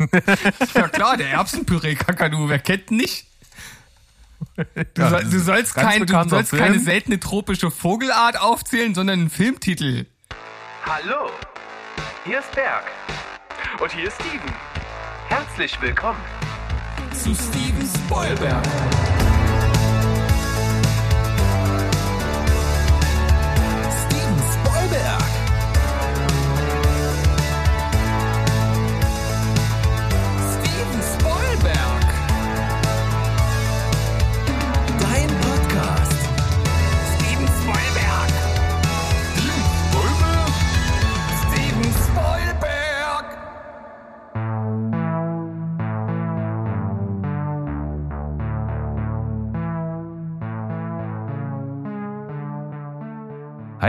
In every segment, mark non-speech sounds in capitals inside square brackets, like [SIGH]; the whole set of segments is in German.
[LAUGHS] ja klar, der Erbsenpüree Kakadu, wer kennt ihn nicht? Du, Ja, soll, du sollst, kein, du sollst keine seltene tropische Vogelart aufzählen, sondern einen Filmtitel. Hallo, hier ist Berg. Und hier ist Steven. Herzlich willkommen. Zu Steven Spoilberg.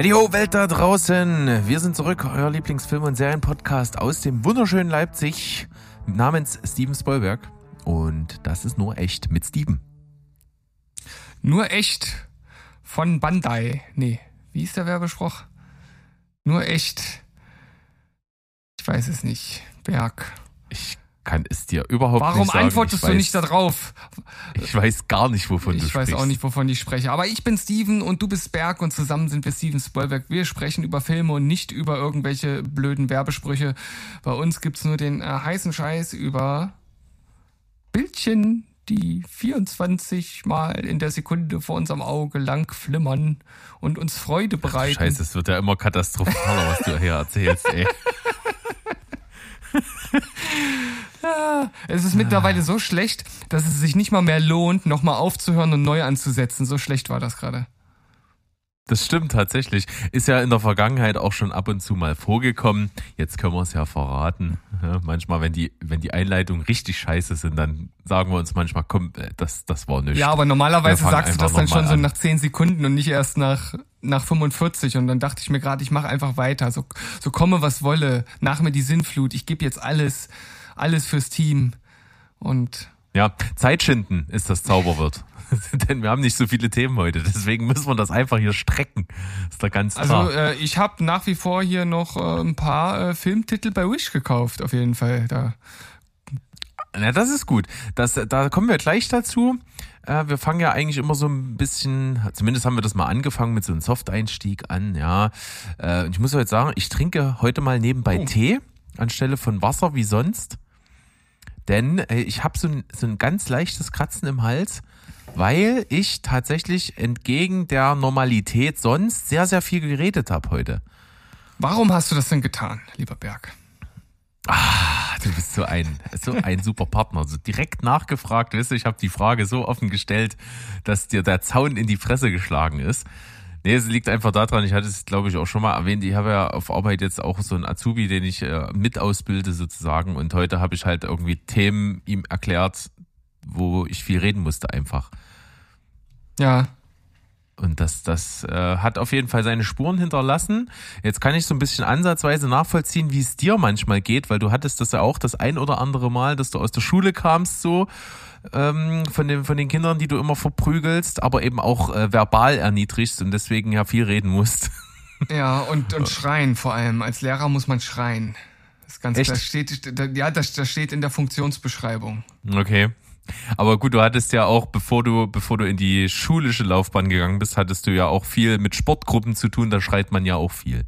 Heidi ho, Welt da draußen. Wir sind zurück, euer Lieblingsfilm- und Serienpodcast aus dem wunderschönen Leipzig namens Steven Spoilberg. Und das ist nur echt mit Steven. Nur echt von Bandai. Nee, wie ist der Werbespruch? Nur echt. Ich weiß es nicht. Berg. Ich kann es dir überhaupt Warum nicht sagen. antwortest ich du weiß, nicht darauf? Ich weiß gar nicht, wovon du Ich sprichst. weiß auch nicht, wovon ich spreche. Aber ich bin Steven und du bist Berg und zusammen sind wir Steven Spoilberg. Wir sprechen über Filme und nicht über irgendwelche blöden Werbesprüche. Bei uns gibt's nur den äh, heißen Scheiß über Bildchen, die 24 Mal in der Sekunde vor unserem Auge lang flimmern und uns Freude bereiten. Scheiße, es wird ja immer katastrophaler, was du hier erzählst, ey. [LAUGHS] Es ist mittlerweile so schlecht, dass es sich nicht mal mehr lohnt, nochmal aufzuhören und neu anzusetzen. So schlecht war das gerade. Das stimmt tatsächlich. Ist ja in der Vergangenheit auch schon ab und zu mal vorgekommen. Jetzt können wir es ja verraten. Ja, manchmal, wenn die, wenn die Einleitungen richtig scheiße sind, dann sagen wir uns manchmal, komm, äh, das, das war nichts. Ja, aber normalerweise sagst du das dann schon noch so nach 10 Sekunden und nicht erst nach, nach 45. Und dann dachte ich mir gerade, ich mache einfach weiter. So, so komme, was wolle. Nach mir die Sinnflut. Ich gebe jetzt alles, alles fürs Team. Und Ja, Zeitschinden ist das Zauberwort. [LAUGHS] Denn wir haben nicht so viele Themen heute. Deswegen müssen wir das einfach hier strecken. Ist doch ganz klar. also äh, ich habe nach wie vor hier noch äh, ein paar äh, Filmtitel bei Wish gekauft, auf jeden Fall. Da. Na, das ist gut. Das, da kommen wir gleich dazu. Äh, wir fangen ja eigentlich immer so ein bisschen, zumindest haben wir das mal angefangen mit so einem Soft-Einstieg an, ja. Äh, und ich muss heute sagen, ich trinke heute mal nebenbei Oh. Tee anstelle von Wasser wie sonst. Denn äh, ich habe so ein, so ein ganz leichtes Kratzen im Hals, weil ich tatsächlich entgegen der Normalität sonst sehr, sehr viel geredet habe heute. Warum hast du das denn getan, lieber Berg? Ah, du bist so ein, so ein super Partner. Also direkt nachgefragt, weißt du, ich habe die Frage so offen gestellt, dass dir der Zaun in die Fresse geschlagen ist. Nee, es liegt einfach daran, ich hatte es, glaube ich, auch schon mal erwähnt, ich habe ja auf Arbeit jetzt auch so einen Azubi, den ich äh, mit ausbilde sozusagen. Und heute habe ich halt irgendwie Themen ihm erklärt, wo ich viel reden musste einfach. Ja, Und das, das äh, hat auf jeden Fall seine Spuren hinterlassen. Jetzt kann ich so ein bisschen ansatzweise nachvollziehen, wie es dir manchmal geht, weil du hattest das ja auch das ein oder andere Mal, dass du aus der Schule kamst so ähm, von, den, von den Kindern, die du immer verprügelst, aber eben auch äh, verbal erniedrigst und deswegen ja viel reden musst. [LAUGHS] ja, und, und schreien vor allem. Als Lehrer muss man schreien. Das ist ganz Echt? Das steht, ja, das, das steht in der Funktionsbeschreibung. Okay. Aber gut, du hattest ja auch, bevor du, bevor du in die schulische Laufbahn gegangen bist, hattest du ja auch viel mit Sportgruppen zu tun, da schreit man ja auch viel.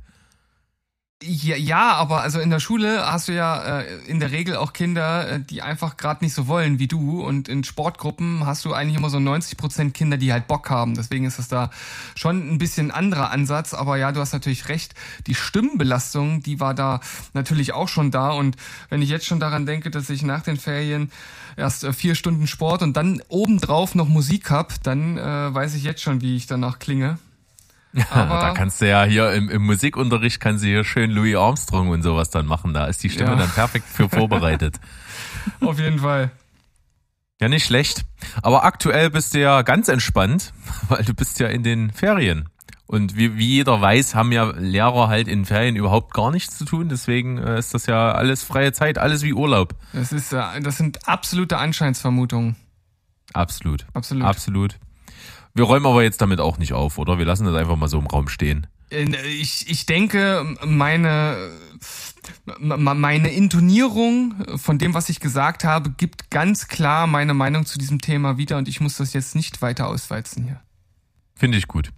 Ja, ja, aber also in der Schule hast du ja äh, in der Regel auch Kinder, äh, die einfach gerade nicht so wollen wie du. Und in Sportgruppen hast du eigentlich immer so 90 Prozent Kinder, die halt Bock haben. Deswegen ist das da schon ein bisschen anderer Ansatz. Aber ja, du hast natürlich recht. Die Stimmenbelastung, die war da natürlich auch schon da. Und wenn ich jetzt schon daran denke, dass ich nach den Ferien erst äh, vier Stunden Sport und dann obendrauf noch Musik hab, dann äh, weiß ich jetzt schon, wie ich danach klinge. Aber- da kannst du ja hier im, im Musikunterricht kannst du hier schön Louis Armstrong und sowas dann machen. Da ist die Stimme Ja. dann perfekt für vorbereitet. [LAUGHS] Auf jeden Fall. Ja, nicht schlecht. Aber aktuell bist du ja ganz entspannt, [LAUGHS] weil du bist ja in den Ferien. Und wie, wie jeder weiß, haben ja Lehrer halt in Ferien überhaupt gar nichts zu tun. Deswegen äh, ist das ja alles freie Zeit, alles wie Urlaub. Das ist, äh, das sind absolute Anscheinsvermutungen. Absolut. Absolut. Absolut. Wir räumen aber jetzt damit auch nicht auf, oder? Wir lassen das einfach mal so im Raum stehen. Ich, ich denke, meine, meine Intonierung von dem, was ich gesagt habe, gibt ganz klar meine Meinung zu diesem Thema wieder und ich muss das jetzt nicht weiter auswalzen hier. Finde ich gut.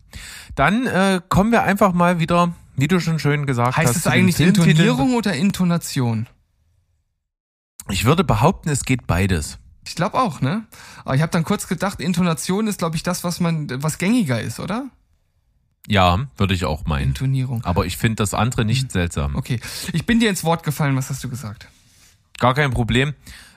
Dann äh, kommen wir einfach mal wieder, wie du schon schön gesagt Heißt hast. es zu den eigentlich. Intonierung oder Intonation? Ich würde behaupten, es geht beides. Ich glaube auch, ne? Aber ich habe dann kurz gedacht, Intonation ist, glaube ich, das, was man, was gängiger ist, oder? Ja, würde ich auch meinen. Intonierung. Aber ich finde das andere nicht seltsam. Okay. Ich bin dir ins Wort gefallen, was hast du gesagt? Gar kein Problem.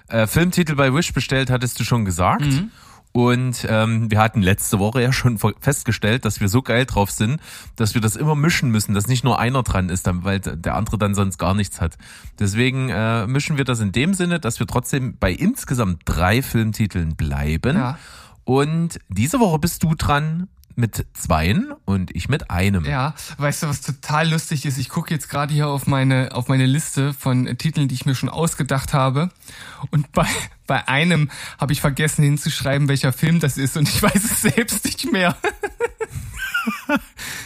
Äh, Filmtitel bei Wish bestellt, hattest du schon gesagt. Mhm. Und ähm, wir hatten letzte Woche ja schon festgestellt, dass wir so geil drauf sind, dass wir das immer mischen müssen, dass nicht nur einer dran ist, weil der andere dann sonst gar nichts hat. Deswegen äh, mischen wir das in dem Sinne, dass wir trotzdem bei insgesamt drei Filmtiteln bleiben. Ja. Und diese Woche bist du dran mit zweien und ich mit einem. Ja, weißt du, was total lustig ist? Ich gucke jetzt gerade hier auf meine auf meine Liste von Titeln, die ich mir schon ausgedacht habe. Und bei bei einem habe ich vergessen hinzuschreiben, welcher Film das ist, und ich weiß es selbst nicht mehr. [LAUGHS]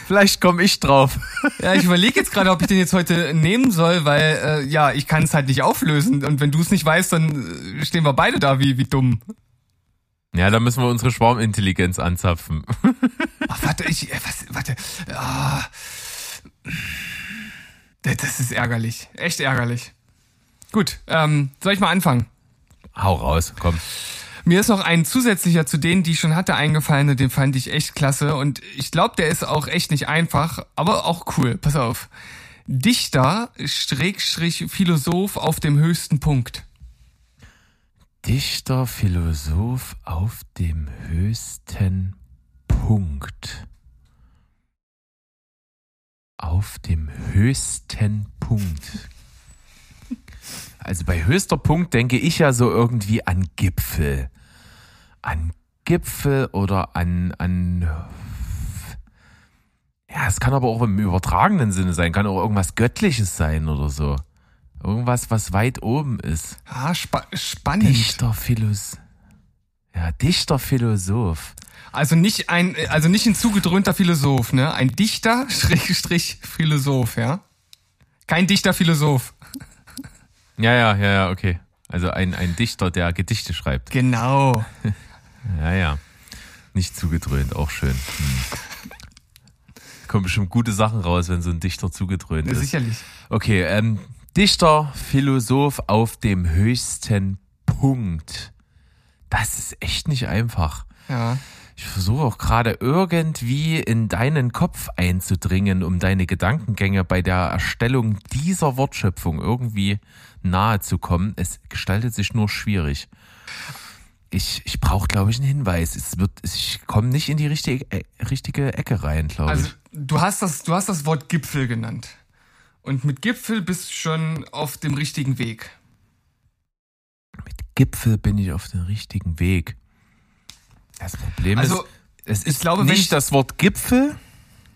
Vielleicht komme ich drauf. Ja, ich überlege jetzt gerade, ob ich den jetzt heute nehmen soll, weil äh, ja, ich kann es halt nicht auflösen. Und wenn du es nicht weißt, dann äh, stehen wir beide da wie wie dumm. Ja, da müssen wir unsere Schwarmintelligenz anzapfen. [LAUGHS] Ach, warte, ich äh, was, warte. Ah. Das ist ärgerlich, echt ärgerlich. Gut, ähm, soll ich mal anfangen? Hau raus, komm. Mir ist noch ein zusätzlicher zu denen, die ich schon hatte, eingefallen und den fand ich echt klasse. Und ich glaube, der ist auch echt nicht einfach, aber auch cool. Pass auf. Dichter, Schrägstrich, Philosoph auf dem höchsten Punkt. Dichter, Philosoph auf dem höchsten Punkt. Auf dem höchsten Punkt. Also bei höchster Punkt denke ich ja so irgendwie an Gipfel. An Gipfel oder an, an ja, es kann aber auch im übertragenen Sinne sein, kann auch irgendwas Göttliches sein oder so. Irgendwas, was weit oben ist. Ah, spa spannend. Dichter Philosoph. Ja, Dichter Philosoph. Also nicht ein, also nicht ein zugedröhnter Philosoph, ne? Ein Dichter, [LAUGHS] Schrägstrich, Philosoph, ja? Kein Dichter, Philosoph. Ja, ja, ja, ja, okay. Also ein, ein Dichter, der Gedichte schreibt. Genau. [LAUGHS] Ja, ja. Nicht zugedröhnt, auch schön. Hm. Kommen bestimmt gute Sachen raus, wenn so ein Dichter zugedröhnt Ja, ist. sicherlich. Okay, ähm, Dichter, Philosoph auf dem höchsten Punkt. Das ist echt nicht einfach. Ja. Ich versuche auch gerade irgendwie in deinen Kopf einzudringen, um deine Gedankengänge bei der Erstellung dieser Wortschöpfung irgendwie nahe zu kommen. Es gestaltet sich nur schwierig. Ich, ich brauche, glaube ich, einen Hinweis. Es wird, ich komme nicht in die richtige, äh, richtige Ecke rein, glaube Also ich. du hast das, du hast das Wort Gipfel genannt. Und mit Gipfel bist du schon auf dem richtigen Weg. Mit Gipfel bin ich auf dem richtigen Weg. Das Problem Also, ist, es ich ist glaube, nicht ich- das Wort Gipfel,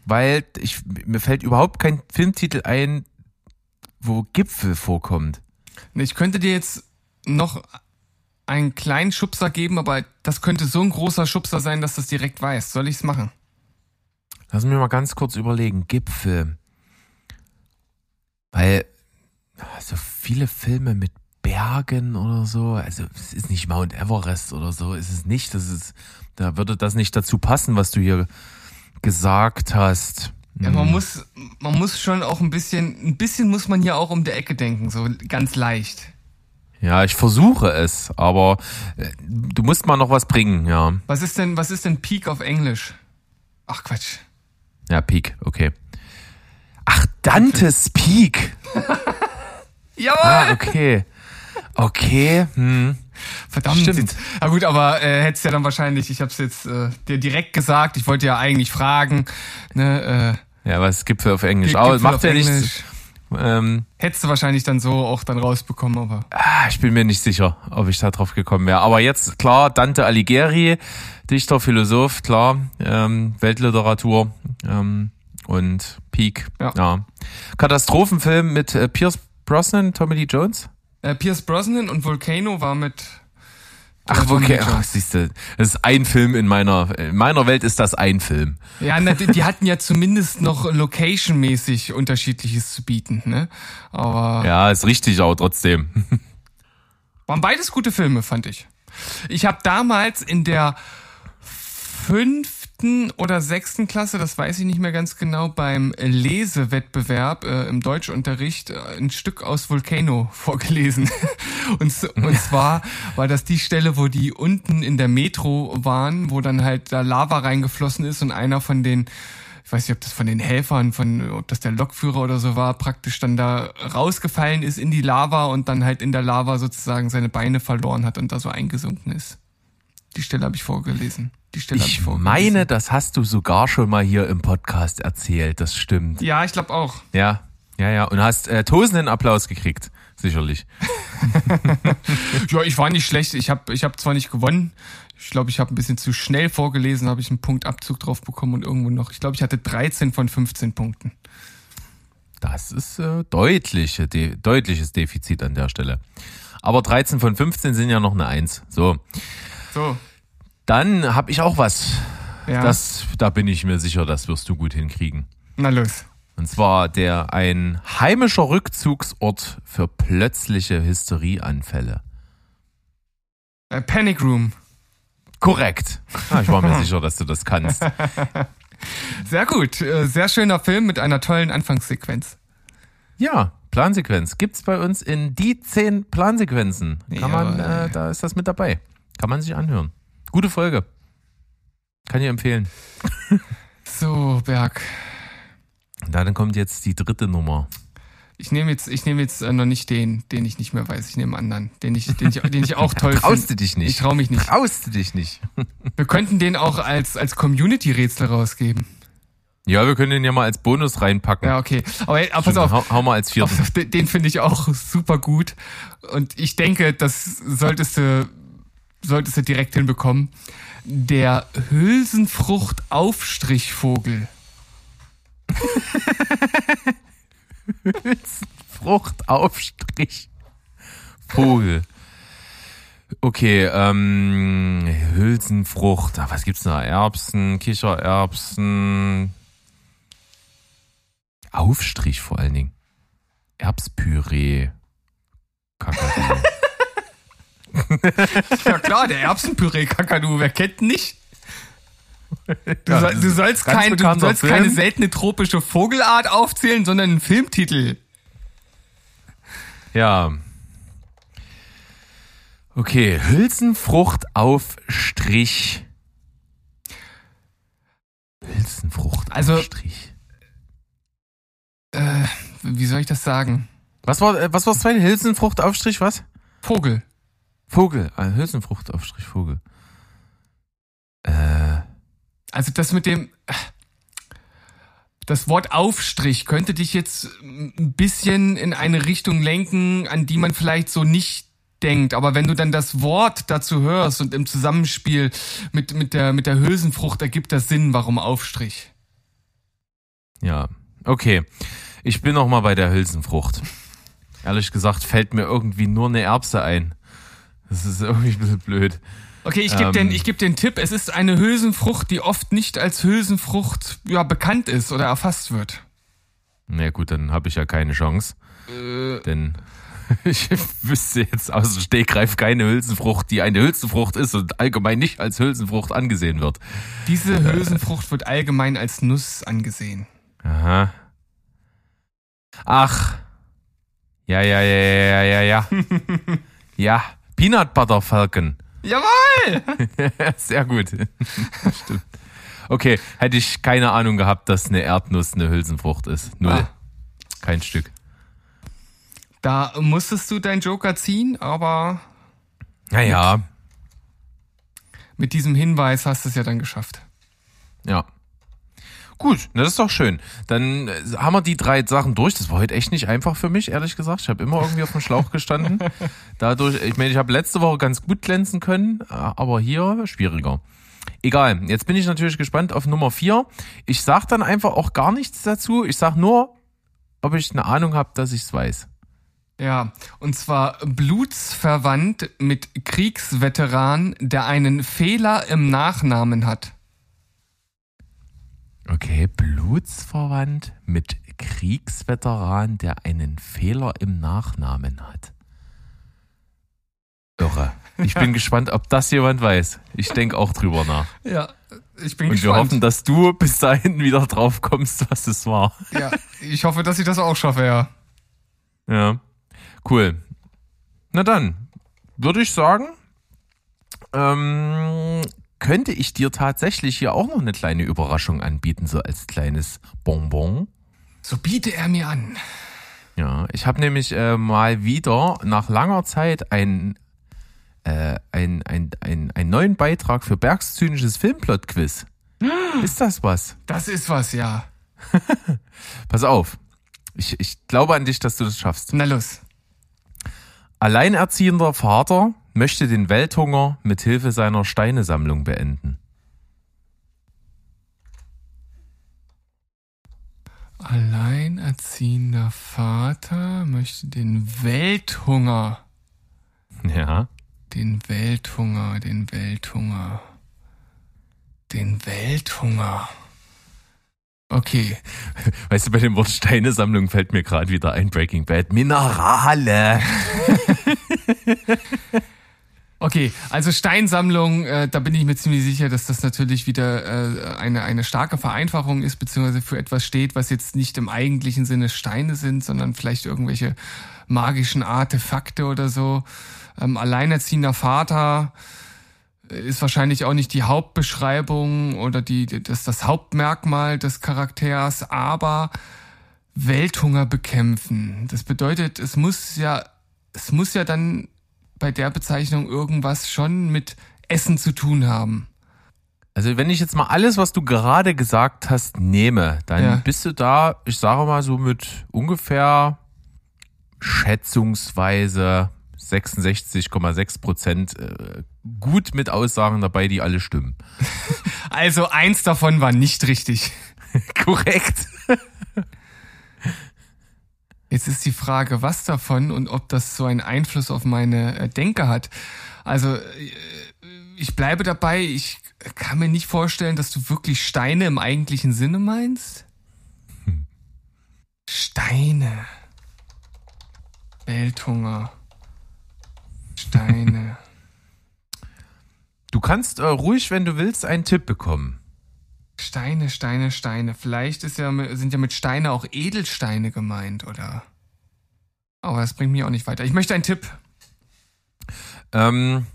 weil ich, mir fällt überhaupt kein Filmtitel ein, wo Gipfel vorkommt. Ich könnte dir jetzt noch einen kleinen Schubser geben, aber das könnte so ein großer Schubser sein, dass du es direkt weißt. Soll ich's machen? Lass mich mal ganz kurz überlegen. Gipfel. Weil so viele Filme mit Bergen oder so, also es ist nicht Mount Everest oder so, ist es nicht. Das ist, da würde das nicht dazu passen, was du hier gesagt hast. Ja, man muss, man muss schon auch ein bisschen, ein bisschen muss man hier auch um der Ecke denken, so ganz leicht. Ja, ich versuche es, aber äh, du musst mal noch was bringen, ja. Was ist denn, was ist denn Peak auf Englisch? Ach Quatsch. Ja, Peak, okay. Ach, Dantes Peak. [LAUGHS] Jawohl! Ah, okay. Okay, hm. Verdammt. stimmt. Na gut, aber äh, hättest ja dann wahrscheinlich, ich hab's jetzt äh, dir direkt gesagt, ich wollte ja eigentlich fragen, ne, äh, Ja, was Gipfel auf Englisch? Aber auf macht ja Englisch. nichts. Ähm, Hättest du wahrscheinlich dann so auch dann rausbekommen, aber ah, ich bin mir nicht sicher, ob ich da drauf gekommen wäre. Aber jetzt, klar, Dante Alighieri, Dichter, Philosoph, klar, ähm, Weltliteratur ähm, und Peak. Ja. Katastrophenfilm mit äh, Pierce Brosnan, Tommy Lee Jones. äh, Pierce Brosnan und Volcano war mit Ach, okay. Ach, siehst du, das ist ein Film in meiner, in meiner Welt ist das ein Film. Ja, na, die, die hatten ja zumindest noch location-mäßig unterschiedliches zu bieten, ne? Aber Ja, ist richtig, aber trotzdem. [LAUGHS] waren beides gute Filme, fand ich. Ich habe damals in der fünften oder sechsten Klasse, das weiß ich nicht mehr ganz genau, beim Lesewettbewerb äh, im Deutschunterricht äh, ein Stück aus Volcano [LAUGHS] vorgelesen. und, und zwar war das die Stelle, wo die unten in der Metro waren, wo dann halt da Lava reingeflossen ist und einer von den ich weiß nicht, ob das von den Helfern, von, ob das der Lokführer oder so war, praktisch dann da rausgefallen ist in die Lava und dann halt in der Lava sozusagen seine Beine verloren hat und da so eingesunken ist. Die Stelle habe ich vorgelesen. Die Stelle ich Ich vorgelesen. meine, das hast du sogar schon mal hier im Podcast erzählt. Das stimmt. Ja, ich glaube auch. Ja, ja, ja. Und hast äh, tosenden Applaus gekriegt. Sicherlich. [LAUGHS] Ja, ich war nicht schlecht. Ich habe ich hab zwar nicht gewonnen. Ich glaube, ich habe ein bisschen zu schnell vorgelesen, habe ich einen Punktabzug drauf bekommen und irgendwo noch. Ich glaube, ich hatte 13 von 15 Punkten. Das ist äh, deutliche, de deutliches Defizit an der Stelle. Aber 13 von 15 sind ja noch eine Eins. So, So. dann habe ich auch was. Ja. Das, da bin ich mir sicher, das wirst du gut hinkriegen. Na los. Und zwar der ein heimischer Rückzugsort für plötzliche Hysterieanfälle. Äh, Panic Room. Korrekt. Ah, ich war mir [LAUGHS] sicher, dass du das kannst. [LAUGHS] Sehr gut. Äh, sehr schöner Film mit einer tollen Anfangssequenz. Ja, Plansequenz gibt's bei uns in die zehn Plansequenzen. Kann man, Jawohl. äh, da ist das mit dabei. Kann man sich anhören. Gute Folge. Kann ich empfehlen. [LAUGHS] So, Berg. Da dann kommt jetzt die dritte Nummer. Ich nehme jetzt, ich nehme jetzt äh, noch nicht den, den ich nicht mehr weiß. Ich nehme einen anderen, den ich, den ich, den ich auch [LAUGHS] toll finde. Traust du dich nicht? Ich trau mich nicht. Traust du dich nicht? Wir könnten den auch als, als Community-Rätsel rausgeben. Ja, wir können den ja mal als Bonus reinpacken. Ja, okay. Aber, aber pass auf, Hau, hau mal als vierten. [LAUGHS] auf den finde ich auch super gut. Und ich denke, das solltest du, solltest du direkt hinbekommen. Der Hülsenfrucht-Aufstrichvogel. Fruchtaufstrich. Vogel. Okay, ähm, Hülsenfrucht. Ah, was gibt's da? Erbsen, Kichererbsen. Aufstrich vor allen Dingen. Erbspüree. Kakadu. [LAUGHS] Ja klar, der Erbsenpüree-Kakadu, wer kennt ihn nicht? Du, soll, du sollst, kein, du sollst keine seltene tropische Vogelart aufzählen, sondern einen Filmtitel. ja. Okay, Hülsenfrucht Aufstrich. Hülsenfrucht Also- Aufstrich. Äh, wie soll ich das sagen? Was war, äh, was war das zweite? Hülsenfruchtaufstrich, was? Vogel. Vogel. Ah, Hülsenfruchtaufstrich, Vogel. Äh, Also das mit dem. Das Wort Aufstrich könnte dich jetzt ein bisschen in eine Richtung lenken, an die man vielleicht so nicht denkt. Aber wenn du dann das Wort dazu hörst und im Zusammenspiel mit, mit, der, mit der Hülsenfrucht ergibt das Sinn, warum Aufstrich. ja. Okay. Ich bin noch mal bei der Hülsenfrucht. Ehrlich gesagt fällt mir irgendwie nur eine Erbse ein. Das ist irgendwie ein bisschen blöd. Okay, ich gebe Ähm. den, ich geb den Tipp. Es ist eine Hülsenfrucht, die oft nicht als Hülsenfrucht ja, bekannt ist oder erfasst wird. Na gut, dann habe ich ja keine Chance. Denn [LAUGHS] ich wüsste jetzt aus dem Stegreif keine Hülsenfrucht, die eine Hülsenfrucht ist und allgemein nicht als Hülsenfrucht angesehen wird. Diese Hülsenfrucht wird allgemein als Nuss angesehen. Aha. Ach. Ja, ja, ja, ja, ja, ja, ja. [LAUGHS] Peanut Butter Falcon. Jawohl! [LAUGHS] Sehr gut. [LAUGHS] Stimmt. Okay, hätte ich keine Ahnung gehabt, dass eine Erdnuss eine Hülsenfrucht ist. Null. Ah. Kein Stück. Da musstest du deinen Joker ziehen, aber Naja, mit diesem Hinweis hast du es ja dann geschafft. ja. Gut, das ist doch schön. Dann äh, haben wir die drei Sachen durch. Das war heute echt nicht einfach für mich, ehrlich gesagt. Ich habe immer irgendwie auf dem Schlauch gestanden. [LAUGHS] Dadurch, ich meine, ich habe letzte Woche ganz gut glänzen können, äh, aber hier schwieriger. Egal, jetzt bin ich natürlich gespannt auf Nummer vier. Ich sag dann einfach auch gar nichts dazu. Ich sag nur, ob ich eine Ahnung habe, dass ich es weiß. Ja, und zwar blutsverwandt mit Kriegsveteran, der einen Fehler im Nachnamen hat. Okay, blutsverwandt mit Kriegsveteran, der einen Fehler im Nachnamen hat. Irre. Ich bin [LAUGHS] gespannt, ob das jemand weiß. Ich denke auch drüber nach. Ja, ich bin Und gespannt. wir hoffen, dass du bis dahin wieder drauf kommst, was es war. ja, ich hoffe, dass ich das auch schaffe, ja. Ja, cool. Na dann, würde ich sagen, ähm, könnte ich dir tatsächlich hier auch noch eine kleine Überraschung anbieten, so als kleines Bonbon. So biete er mir an. Ja, ich habe nämlich äh, mal wieder nach langer Zeit ein, äh, ein, ein, ein, einen neuen Beitrag für Bergs zynisches Filmplot-Quiz. Ist das was? Das ist was, ja. [LAUGHS] Pass auf. Ich, ich glaube an dich, dass du das schaffst. Na los. Alleinerziehender Vater möchte den Welthunger mit Hilfe seiner Steinesammlung beenden. Alleinerziehender Vater möchte den Welthunger, Ja. den Welthunger, den Welthunger, den Welthunger. Okay, [LAUGHS] Weißt du, bei dem Wort Steinesammlung fällt mir gerade wieder ein Breaking Bad. Minerale. [LAUGHS] okay. Also Steinsammlung, äh, da bin ich mir ziemlich sicher, dass das natürlich wieder äh, eine eine starke Vereinfachung ist, beziehungsweise für etwas steht, was jetzt nicht im eigentlichen Sinne Steine sind, sondern vielleicht irgendwelche magischen Artefakte oder so. Ähm, alleinerziehender Vater ist wahrscheinlich auch nicht die Hauptbeschreibung oder die, das, das Hauptmerkmal des Charakters, aber Welthunger bekämpfen. Das bedeutet, es muss ja, es muss ja dann bei der Bezeichnung irgendwas schon mit Essen zu tun haben. Also wenn ich jetzt mal alles, was du gerade gesagt hast, nehme, dann Ja. bist du da, ich sage mal so mit ungefähr schätzungsweise 66,6 Prozent äh, gut mit Aussagen dabei, die alle stimmen. [LAUGHS] Also eins davon war nicht richtig. [LAUGHS] Korrekt. Jetzt ist die Frage, was davon und ob das so einen Einfluss auf meine äh, Denke hat. Also äh, ich bleibe dabei, ich kann mir nicht vorstellen, dass du wirklich Steine im eigentlichen Sinne meinst. Steine. Welthunger. Steine. [LAUGHS] Du kannst äh, ruhig, wenn du willst, einen Tipp bekommen. Steine, Steine, Steine. Vielleicht ist ja, sind ja mit Steine auch Edelsteine gemeint, oder? Aber das bringt mich auch nicht weiter. Ich möchte einen Tipp. Ähm,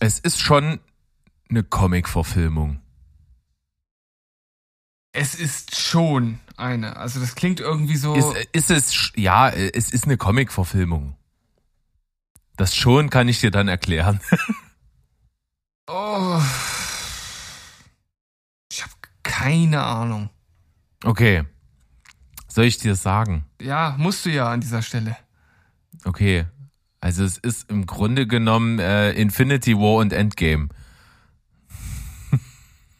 es ist schon eine Comic-Verfilmung. Es ist schon eine. Also das klingt irgendwie so. Ist, ist es, ja, es ist eine Comic-Verfilmung. Das schon kann ich dir dann erklären. [LAUGHS] oh. Keine Ahnung. Okay. Soll ich dir sagen? Ja, musst du ja an dieser Stelle. Okay. Also es ist im Grunde genommen äh, Infinity War und Endgame. [LAUGHS]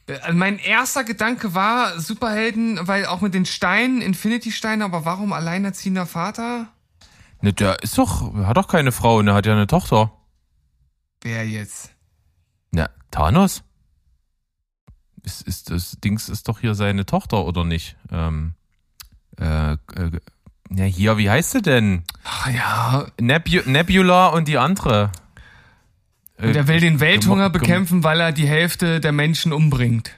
Äh, Mein erster Gedanke war Superhelden, weil auch mit den Steinen, Infinity-Steine, aber warum alleinerziehender Vater? Ne, der ist doch, er hat doch keine Frau und er hat ja eine Tochter. Wer jetzt? Na, Thanos? Ist, ist das Dings ist doch hier seine Tochter, oder nicht? Ähm, äh, äh, ja, hier, wie heißt sie denn? Ach ja, Nebu Nebula und die andere. Äh, der will den Welthunger bekämpfen, weil er die Hälfte der Menschen umbringt.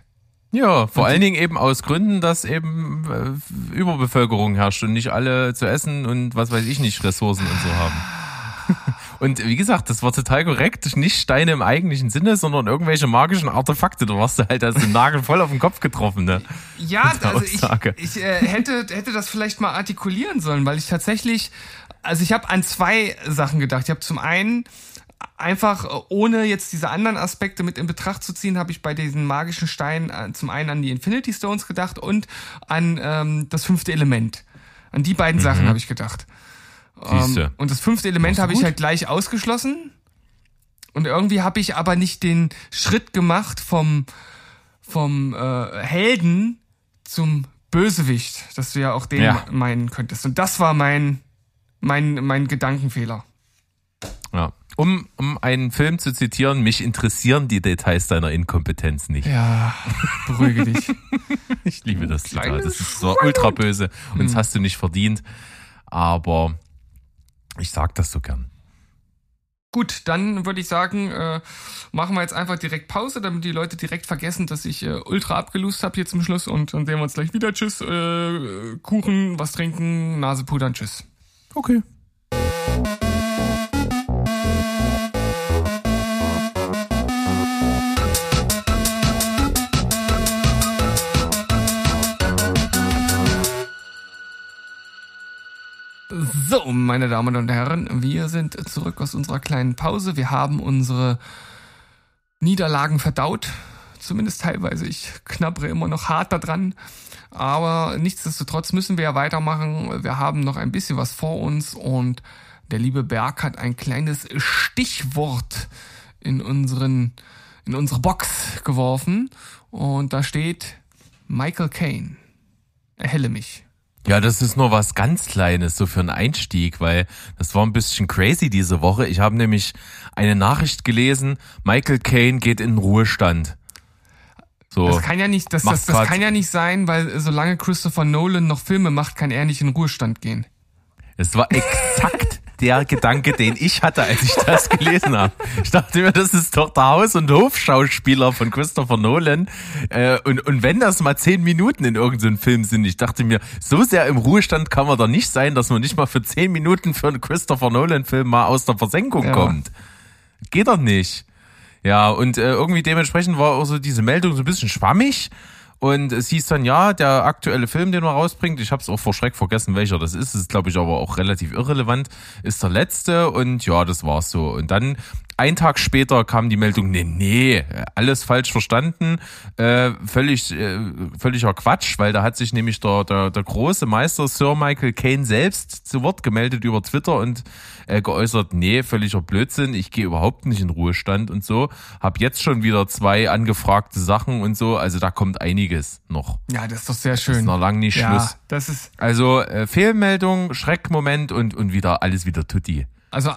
Ja, vor Und allen Dingen eben aus Gründen, dass eben äh, Überbevölkerung herrscht und nicht alle zu essen und was weiß ich nicht, Ressourcen und so haben. Und wie gesagt, das war total korrekt. Nicht Steine im eigentlichen Sinne, sondern irgendwelche magischen Artefakte. Du warst halt als den Nagel voll auf den Kopf getroffen, ne? Ja, also ich, Aussage. ich äh, hätte, hätte das vielleicht mal artikulieren sollen, weil ich tatsächlich, also ich habe an zwei Sachen gedacht. Ich habe zum einen einfach, äh, ohne jetzt diese anderen Aspekte mit in Betracht zu ziehen, habe ich bei diesen magischen Steinen äh, zum einen an die Infinity Stones gedacht und an ähm, das fünfte Element. An die beiden Sachen habe ich gedacht. Siehste. Ähm, und das fünfte Element habe ich halt gleich ausgeschlossen. Und irgendwie habe ich aber nicht den Schritt gemacht vom, vom äh, Helden zum Bösewicht, dass du ja auch den Ja. meinen könntest. Und das war mein mein, mein Gedankenfehler. Ja. Um, um einen Film zu zitieren, mich interessieren die Details deiner Inkompetenz nicht. Ja, beruhige dich. [LAUGHS] Ich liebe das Zitat. Kleines Das ist so ultra böse und das hast du nicht verdient. Aber ich sag das so gern. Gut, dann würde ich sagen, äh, machen wir jetzt einfach direkt Pause, damit die Leute direkt vergessen, dass ich äh, ultra abgelust habe hier zum Schluss und dann sehen wir uns gleich wieder. Tschüss, äh, Kuchen, was trinken, Nase pudern, tschüss. Okay. So, meine Damen und Herren, wir sind zurück aus unserer kleinen Pause. Wir haben unsere Niederlagen verdaut. Zumindest teilweise. Ich knabbere immer noch hart daran. Aber nichtsdestotrotz müssen wir ja weitermachen. Wir haben noch ein bisschen was vor uns und der liebe Berg hat ein kleines Stichwort in unseren, in unsere Box geworfen. Und da steht Michael Caine. Erhelle mich. Ja, das ist nur was ganz Kleines, so für einen Einstieg, weil das war ein bisschen crazy diese Woche. Ich habe nämlich eine Nachricht gelesen, Michael Caine geht in den Ruhestand. So. Das kann ja nicht, das, das, das kann ja nicht sein, weil solange Christopher Nolan noch Filme macht, kann er nicht in den Ruhestand gehen. Es war exakt der Gedanke, den ich hatte, als ich das gelesen habe. Ich dachte mir, das ist doch der Haus- und Hofschauspieler von Christopher Nolan. Äh, und, und wenn das mal zehn Minuten in irgendeinem Film sind, ich dachte mir, so sehr im Ruhestand kann man doch nicht sein, dass man nicht mal für zehn Minuten für einen Christopher Nolan-Film mal aus der Versenkung Ja. kommt. Geht doch nicht. Ja, und äh, irgendwie dementsprechend war auch so diese Meldung so ein bisschen schwammig. Und es hieß dann, ja, der aktuelle Film, den er rausbringt, ich habe es auch vor Schreck vergessen, welcher das ist, ist glaube ich aber auch relativ irrelevant, ist der letzte und ja, das war's so. Und dann ein Tag später kam die Meldung, nee, nee, alles falsch verstanden, äh, völlig, äh, völliger Quatsch, weil da hat sich nämlich der, der, der große Meister Sir Michael Caine selbst zu Wort gemeldet über Twitter und äh, geäußert, nee, völliger Blödsinn, ich gehe überhaupt nicht in Ruhestand und so. Hab jetzt schon wieder zwei angefragte Sachen und so, also da kommt einiges noch. Ja, das ist doch sehr Ist schön. noch lang nicht ja, Schluss. das ist, Also äh, Fehlmeldung, Schreckmoment und, und wieder alles wieder tutti. also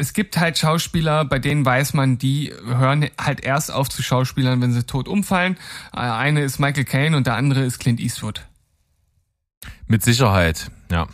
es gibt halt Schauspieler, bei denen weiß man, die hören halt erst auf zu Schauspielern, wenn sie tot umfallen. Äh, Eine ist Michael Caine und der andere ist Clint Eastwood. Mit Sicherheit, ja.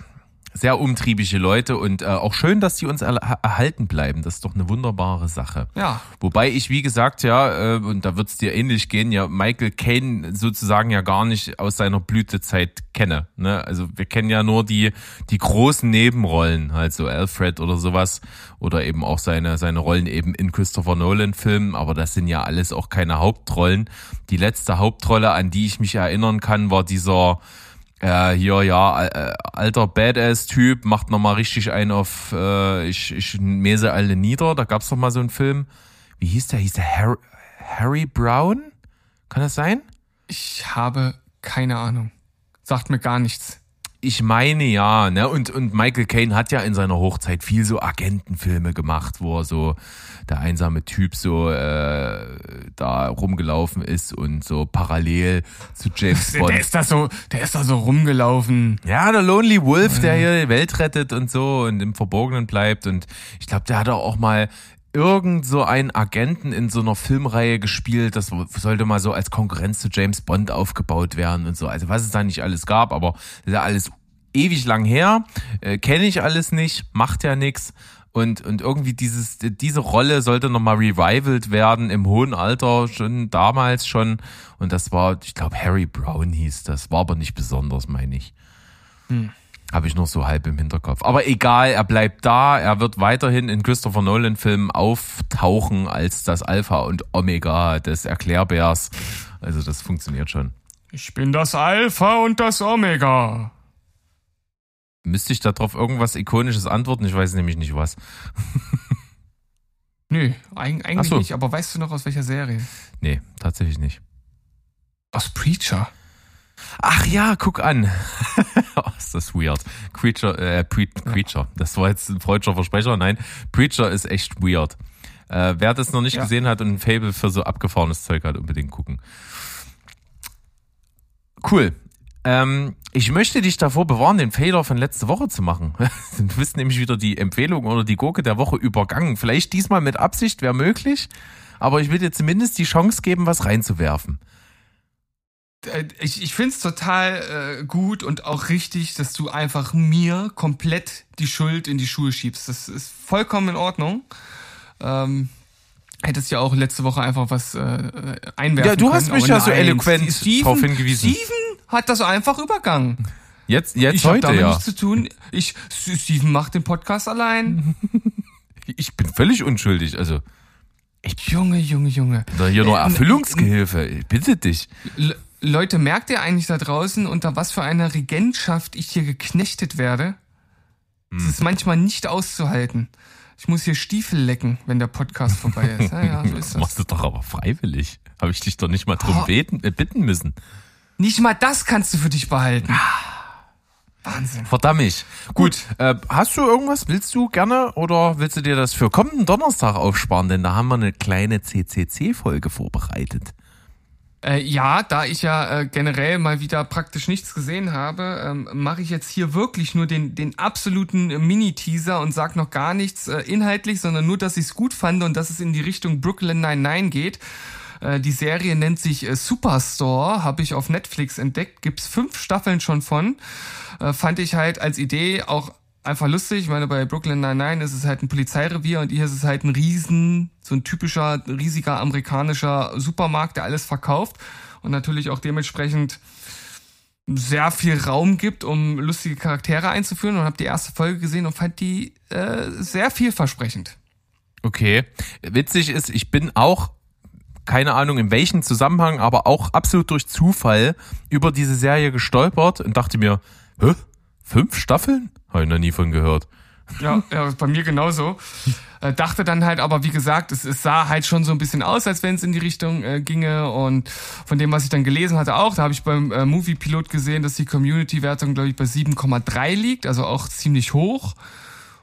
Sehr umtriebige Leute und äh, auch schön, dass die uns er erhalten bleiben. Das ist doch eine wunderbare Sache. Ja, Wobei ich, wie gesagt, ja, äh, und da wird's dir ähnlich gehen, ja, Michael Caine sozusagen ja gar nicht aus seiner Blütezeit kenne. Ne? Also wir kennen ja nur die, die großen Nebenrollen, halt so Alfred oder sowas, oder eben auch seine, seine Rollen eben in Christopher Nolan-Filmen, aber das sind ja alles auch keine Hauptrollen. Die letzte Hauptrolle, an die ich mich erinnern kann, war dieser äh, hier, ja, äh, alter Badass-Typ, macht nochmal richtig einen auf, äh, ich, ich mese alle nieder. Da gab's doch mal so einen Film. Wie hieß der? Hieß der Harry, Harry Brown? Kann das sein? ich habe keine Ahnung. Sagt mir gar nichts. Ich meine ja, ne? Und, und Michael Caine hat ja in seiner Hochzeit viel so Agentenfilme gemacht, wo er so der einsame Typ so äh, da rumgelaufen ist und so parallel zu James [LAUGHS] Bond. der ist da so, der ist da so rumgelaufen. Ja, der Lonely Wolf, der hier die Welt rettet und so und im Verborgenen bleibt. Und ich glaube, der hat auch mal irgend so einen Agenten in so einer Filmreihe gespielt. Das sollte mal so als Konkurrenz zu James Bond aufgebaut werden und so. Also was es da nicht alles gab, aber das ist ja alles ewig lang her. Äh, Kenne ich alles nicht, macht ja nix. Und, und irgendwie dieses, diese Rolle sollte nochmal revivalt werden im hohen Alter, schon damals schon. Und das war, ich glaube, Harry Brown hieß das. War aber nicht besonders, meine ich. Habe ich noch so halb im Hinterkopf. Aber egal, er bleibt da. Er wird weiterhin in Christopher Nolan-Filmen auftauchen als das Alpha und Omega des Erklärbärs. Also das funktioniert schon. Ich bin das Alpha und das Omega. Müsste ich darauf irgendwas Ikonisches antworten? Ich weiß nämlich nicht was. Nö, eigentlich so. nicht. Aber weißt du noch aus welcher Serie? Nee, tatsächlich nicht. Aus Preacher. Ach ja, guck an. [LAUGHS] oh, ist das weird. Creature, äh, Pre Creature. Das war jetzt ein freudscher Versprecher. Nein, Preacher ist echt weird. Äh, wer das noch nicht Ja. gesehen hat und ein Fable für so abgefahrenes Zeug hat, unbedingt gucken. Cool. Ähm, Ich möchte dich davor bewahren, den Fehler von letzte Woche zu machen. [LAUGHS] Du bist nämlich wieder die Empfehlung oder die Gurke der Woche übergangen. Vielleicht diesmal mit Absicht wäre möglich, aber ich will dir zumindest die Chance geben, was reinzuwerfen. Äh, ich, ich finde es total äh, gut und auch richtig, dass du einfach mir komplett die Schuld in die Schuhe schiebst. Das ist vollkommen in Ordnung. Ähm, hättest ja auch letzte Woche einfach was äh, einwerfen Ja, du hast können. mich ja so eloquent Steven, darauf hingewiesen. Steven hat das einfach übergangen. Jetzt, jetzt ich heute damit ja. nichts zu tun. Ich, Steven macht den Podcast allein. [LAUGHS] Ich bin völlig unschuldig. Also, Junge, Junge, Junge. da hier nur Äh, Erfüllungsgehilfe. Ich bitte dich. Le Leute, merkt ihr eigentlich da draußen, unter was für einer Regentschaft ich hier geknechtet werde? Es Hm. ist manchmal nicht auszuhalten. Ich muss hier Stiefel lecken, wenn der Podcast vorbei ist. Ja, ja, so [LAUGHS] ist Das machst du doch aber freiwillig. Habe ich dich doch nicht mal drum Oh. beten, äh, bitten müssen. Nicht mal das kannst du für dich behalten. Wahnsinn. Verdammt. mich. Gut, äh, hast du irgendwas? Willst du gerne oder willst du dir das für kommenden Donnerstag aufsparen? Denn da haben wir eine kleine CCC-Folge vorbereitet. Äh, ja, da ich ja äh, generell mal wieder praktisch nichts gesehen habe, ähm, mache ich jetzt hier wirklich nur den, den absoluten äh, Mini-Teaser und sag noch gar nichts äh, inhaltlich, sondern nur, dass ich es gut fand und dass es in die Richtung Brooklyn 99 geht. Äh, die Serie nennt sich äh, Superstore, habe ich auf Netflix entdeckt, gibt's fünf Staffeln schon von. Äh, fand ich halt als Idee auch einfach lustig. Ich meine, bei Brooklyn Nine-Nine ist es halt ein Polizeirevier und hier ist es halt ein riesen, so ein typischer, riesiger amerikanischer Supermarkt, der alles verkauft und natürlich auch dementsprechend sehr viel Raum gibt, um lustige Charaktere einzuführen und habe die erste Folge gesehen und fand die äh, sehr vielversprechend. Okay. Witzig ist, ich bin auch, keine Ahnung in welchem Zusammenhang, aber auch absolut durch Zufall über diese Serie gestolpert und dachte mir, hä? Fünf Staffeln? Habe ich noch nie von gehört. Ja, ja bei mir genauso. Äh, dachte dann halt aber, wie gesagt, es, es sah halt schon so ein bisschen aus, als wenn es in die Richtung äh, ginge. Und von dem, was ich dann gelesen hatte, auch, da habe ich beim äh, Movie-Pilot gesehen, dass die Community-Wertung, glaube ich, bei 7,3 liegt, also auch ziemlich hoch.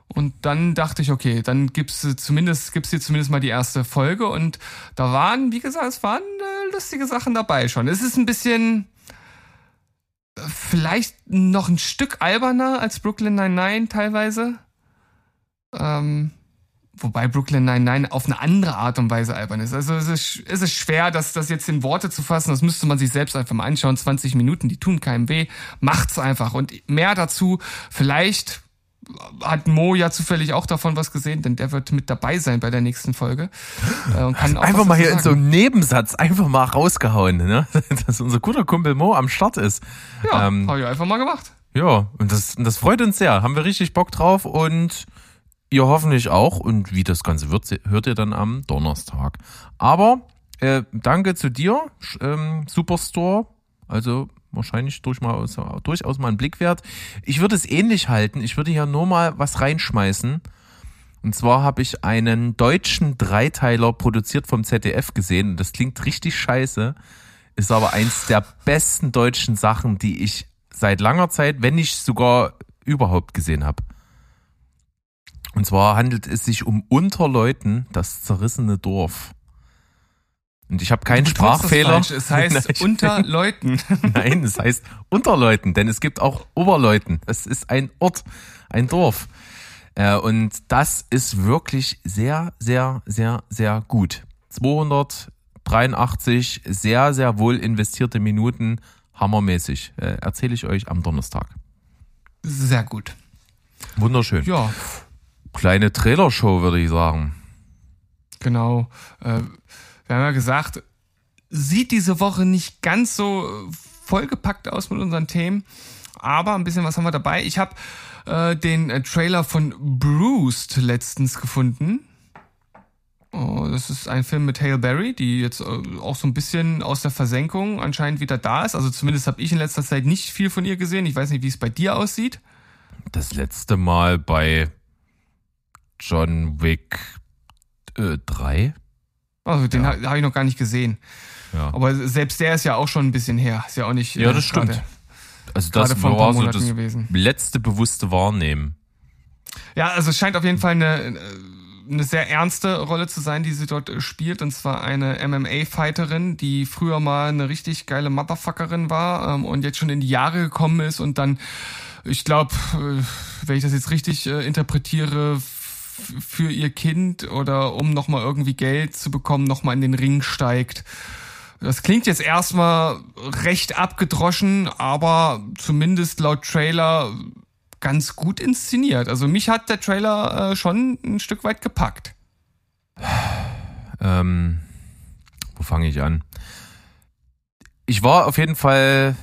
Und dann dachte ich, okay, dann gibt's äh, zumindest, gibt's hier zumindest mal die erste Folge. Und da waren, wie gesagt, es waren äh, lustige Sachen dabei schon. Es ist ein bisschen vielleicht noch ein Stück alberner als Brooklyn Nine-Nine teilweise. Ähm, wobei Brooklyn Nine-Nine auf eine andere Art und Weise albern ist. Also es ist, es ist schwer, das, das jetzt in Worte zu fassen. Das müsste man sich selbst einfach mal anschauen. 20 Minuten, die tun keinem weh. Macht's einfach. Und mehr dazu, vielleicht hat Mo ja zufällig auch davon was gesehen, denn der wird mit dabei sein bei der nächsten Folge. Äh, und kann auch Einfach mal hier in so sagen. einem Nebensatz einfach mal rausgehauen, ne? [LAUGHS] Dass unser guter Kumpel Mo am Start ist. Ja, ähm, hab ich einfach mal gemacht. Ja, und das, das freut uns sehr. Haben wir richtig Bock drauf und ihr hoffentlich auch. Und wie das Ganze wird, hört ihr dann am Donnerstag. Aber äh, danke zu dir, ähm, Superstore. Also wahrscheinlich durch mal, durchaus mal ein Blick wert. Ich würde es ähnlich halten. Ich würde hier nur mal was reinschmeißen. Und zwar habe ich einen deutschen Dreiteiler produziert vom ZDF gesehen. Das klingt richtig scheiße, ist aber eins der besten deutschen Sachen, die ich seit langer Zeit, wenn nicht sogar überhaupt gesehen habe. Und zwar handelt es sich um Unterleuten, das zerrissene Dorf. Und ich habe keinen das Sprachfehler. Es heißt [LAUGHS] Nein, unter Leuten. [LAUGHS] Nein, es heißt Unterleuten, denn es gibt auch Oberleuten. Es ist ein Ort, ein Dorf. Äh, und das ist wirklich sehr, sehr, sehr, sehr gut. 283 sehr, sehr wohl investierte Minuten, hammermäßig. Äh, Erzähle ich euch am Donnerstag. Sehr gut. Wunderschön. Ja, Kleine Trailershow, würde ich sagen. genau. Äh, wir haben ja gesagt, sieht diese Woche nicht ganz so äh, vollgepackt aus mit unseren Themen, aber ein bisschen was haben wir dabei. Ich habe äh, den äh, Trailer von Bruised letztens gefunden. Oh, das ist ein Film mit Hale Berry, die jetzt äh, auch so ein bisschen aus der Versenkung anscheinend wieder da ist. Also zumindest habe ich in letzter Zeit nicht viel von ihr gesehen. Ich weiß nicht, wie es bei dir aussieht. Das letzte Mal bei John Wick äh, 3. Also den Ja. ha habe ich noch gar nicht gesehen. Ja. Aber selbst der ist ja auch schon ein bisschen her. Ist ja auch nicht. Ja, äh, das stimmt. gerade- Also das war so das gewesen. letzte bewusste Wahrnehmen. Ja, also es scheint auf jeden Fall eine, äh, eine sehr ernste Rolle zu sein, die sie dort äh, spielt. Und zwar eine MMA-Fighterin, die früher mal eine richtig geile Motherfuckerin war ähm, und jetzt schon in die Jahre gekommen ist und dann, ich glaube, äh, wenn ich das jetzt richtig äh, interpretiere, für ihr Kind oder um nochmal irgendwie Geld zu bekommen, nochmal in den Ring steigt. Das klingt jetzt erstmal recht abgedroschen, aber zumindest laut Trailer ganz gut inszeniert. Also mich hat der Trailer äh, schon ein Stück weit gepackt. Ähm, wo fange ich an? Ich war auf jeden Fall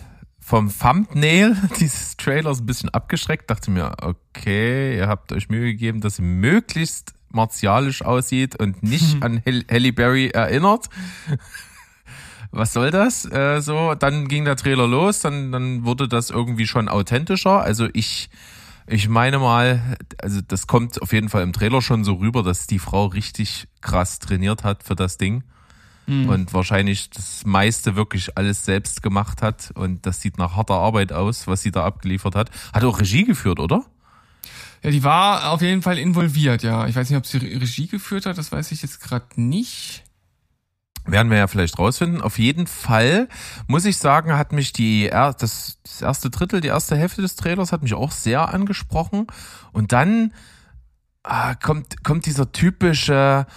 vom Thumbnail [LAUGHS] dieses Trailers ein bisschen abgeschreckt, dachte mir, okay, ihr habt euch Mühe gegeben, dass sie möglichst martialisch aussieht und nicht [LAUGHS] an Halle Berry erinnert. Was soll das? Äh, so, dann ging der Trailer los, dann, dann wurde das irgendwie schon authentischer. Also ich ich meine mal, also das kommt auf jeden Fall im Trailer schon so rüber, dass die Frau richtig krass trainiert hat für das Ding. Mhm. Und wahrscheinlich das meiste wirklich alles selbst gemacht hat. Und das sieht nach harter Arbeit aus, was sie da abgeliefert hat. Hat auch Regie geführt, oder? Ja, die war auf jeden Fall involviert, ja. Ich weiß nicht, ob sie Regie geführt hat, das weiß ich jetzt gerade nicht. Werden wir ja vielleicht rausfinden. Auf jeden Fall muss ich sagen, hat mich die das, das erste Drittel, die erste Hälfte des Trailers hat mich auch sehr angesprochen. Und dann ah, kommt kommt dieser typische äh,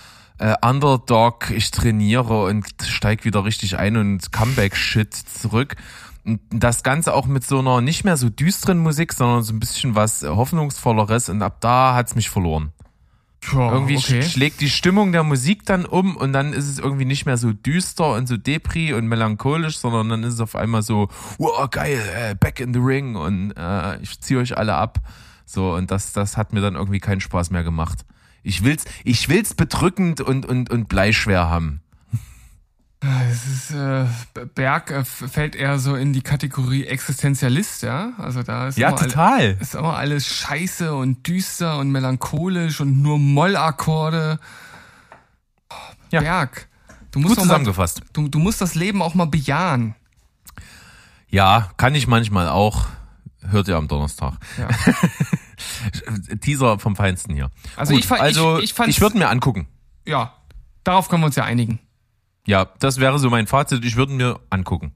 Underdog, ich trainiere und steig wieder richtig ein und Comeback-Shit zurück. Und das Ganze auch mit so einer nicht mehr so düsteren Musik, sondern so ein bisschen was Hoffnungsvolleres. Und ab da hat's mich verloren. Ja, irgendwie okay. schlägt die Stimmung der Musik dann um und dann ist es irgendwie nicht mehr so düster und so depri und melancholisch, sondern dann ist es auf einmal so, wow, geil, äh, back in the ring und äh, ich ziehe euch alle ab. So, und das, das hat mir dann irgendwie keinen Spaß mehr gemacht. Ich will's, ich will's bedrückend und, und, und bleischwer haben. Es ist, äh, Berg äh, fällt eher so in die Kategorie Existenzialist, ja. Also da ist ja total all, ist immer alles scheiße und düster und melancholisch und nur Mollakkorde. Ja. Berg, du musst Gut zusammengefasst. Mal, du, du musst das Leben auch mal bejahen. Ja, kann ich manchmal auch. Hört ihr am Donnerstag. Ja. [LAUGHS] Teaser vom Feinsten hier. Also Gut, ich, also ich, ich, ich würde mir angucken. Ja, darauf können wir uns ja einigen. Ja, das wäre so mein Fazit. Ich würde mir angucken.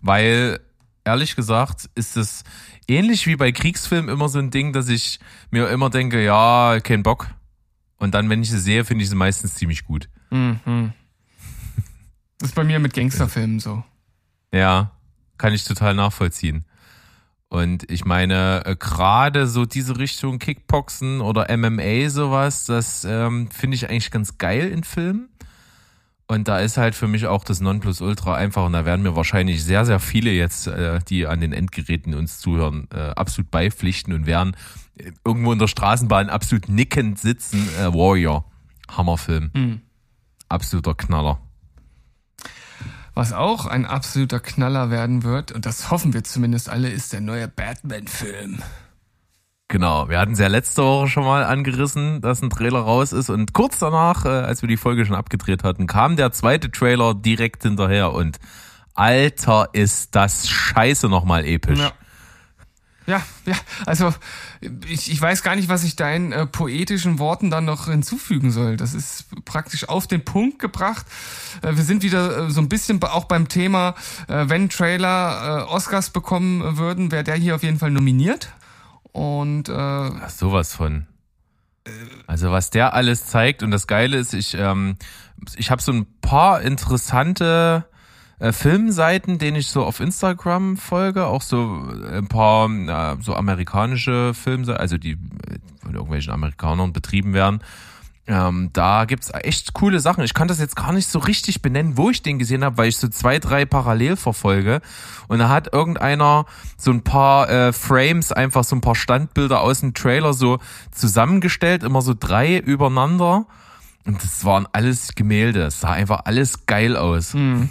Weil, ehrlich gesagt, ist es ähnlich wie bei Kriegsfilmen immer so ein Ding, dass ich mir immer denke, ja, kein Bock. Und dann, wenn ich sie sehe, finde ich sie meistens ziemlich gut. Mhm. Das ist bei mir mit Gangsterfilmen so. Ja, kann ich total nachvollziehen. Und ich meine, äh, gerade so diese Richtung Kickboxen oder MMA sowas, das ähm, finde ich eigentlich ganz geil in Filmen. Und da ist halt für mich auch das Nonplusultra einfach, und da werden mir wahrscheinlich sehr, sehr viele jetzt, äh, die an den Endgeräten uns zuhören, äh, absolut beipflichten und werden äh, irgendwo in der Straßenbahn absolut nickend sitzen. Äh, Warrior. Hammerfilm. Mhm. Absoluter Knaller. Was auch ein absoluter Knaller werden wird, und das hoffen wir zumindest alle, ist der neue Batman-Film. Genau, wir hatten es ja letzte Woche schon mal angerissen, dass ein Trailer raus ist und kurz danach, äh, als wir die Folge schon abgedreht hatten, kam der zweite Trailer direkt hinterher und Alter, ist das scheiße nochmal episch. Ja. Ja, ja, also ich, ich weiß gar nicht, was ich deinen äh, poetischen Worten dann noch hinzufügen soll. Das ist praktisch auf den Punkt gebracht. Äh, wir sind wieder äh, so ein bisschen auch beim Thema, äh, wenn Trailer äh, Oscars bekommen würden, wäre der hier auf jeden Fall nominiert. Und äh, Ach, sowas von. Also was der alles zeigt und das Geile ist, ich ähm, ich habe so ein paar interessante äh, Filmseiten, denen ich so auf Instagram folge, auch so ein paar äh, so amerikanische Filmseiten, also die von irgendwelchen Amerikanern betrieben werden. Ähm, da gibt's echt coole Sachen. Ich kann das jetzt gar nicht so richtig benennen, wo ich den gesehen habe, weil ich so zwei, drei parallel verfolge. Und da hat irgendeiner so ein paar äh, Frames, einfach so ein paar Standbilder aus dem Trailer so zusammengestellt, immer so drei übereinander. Und das waren alles Gemälde. Es sah einfach alles geil aus. Mhm.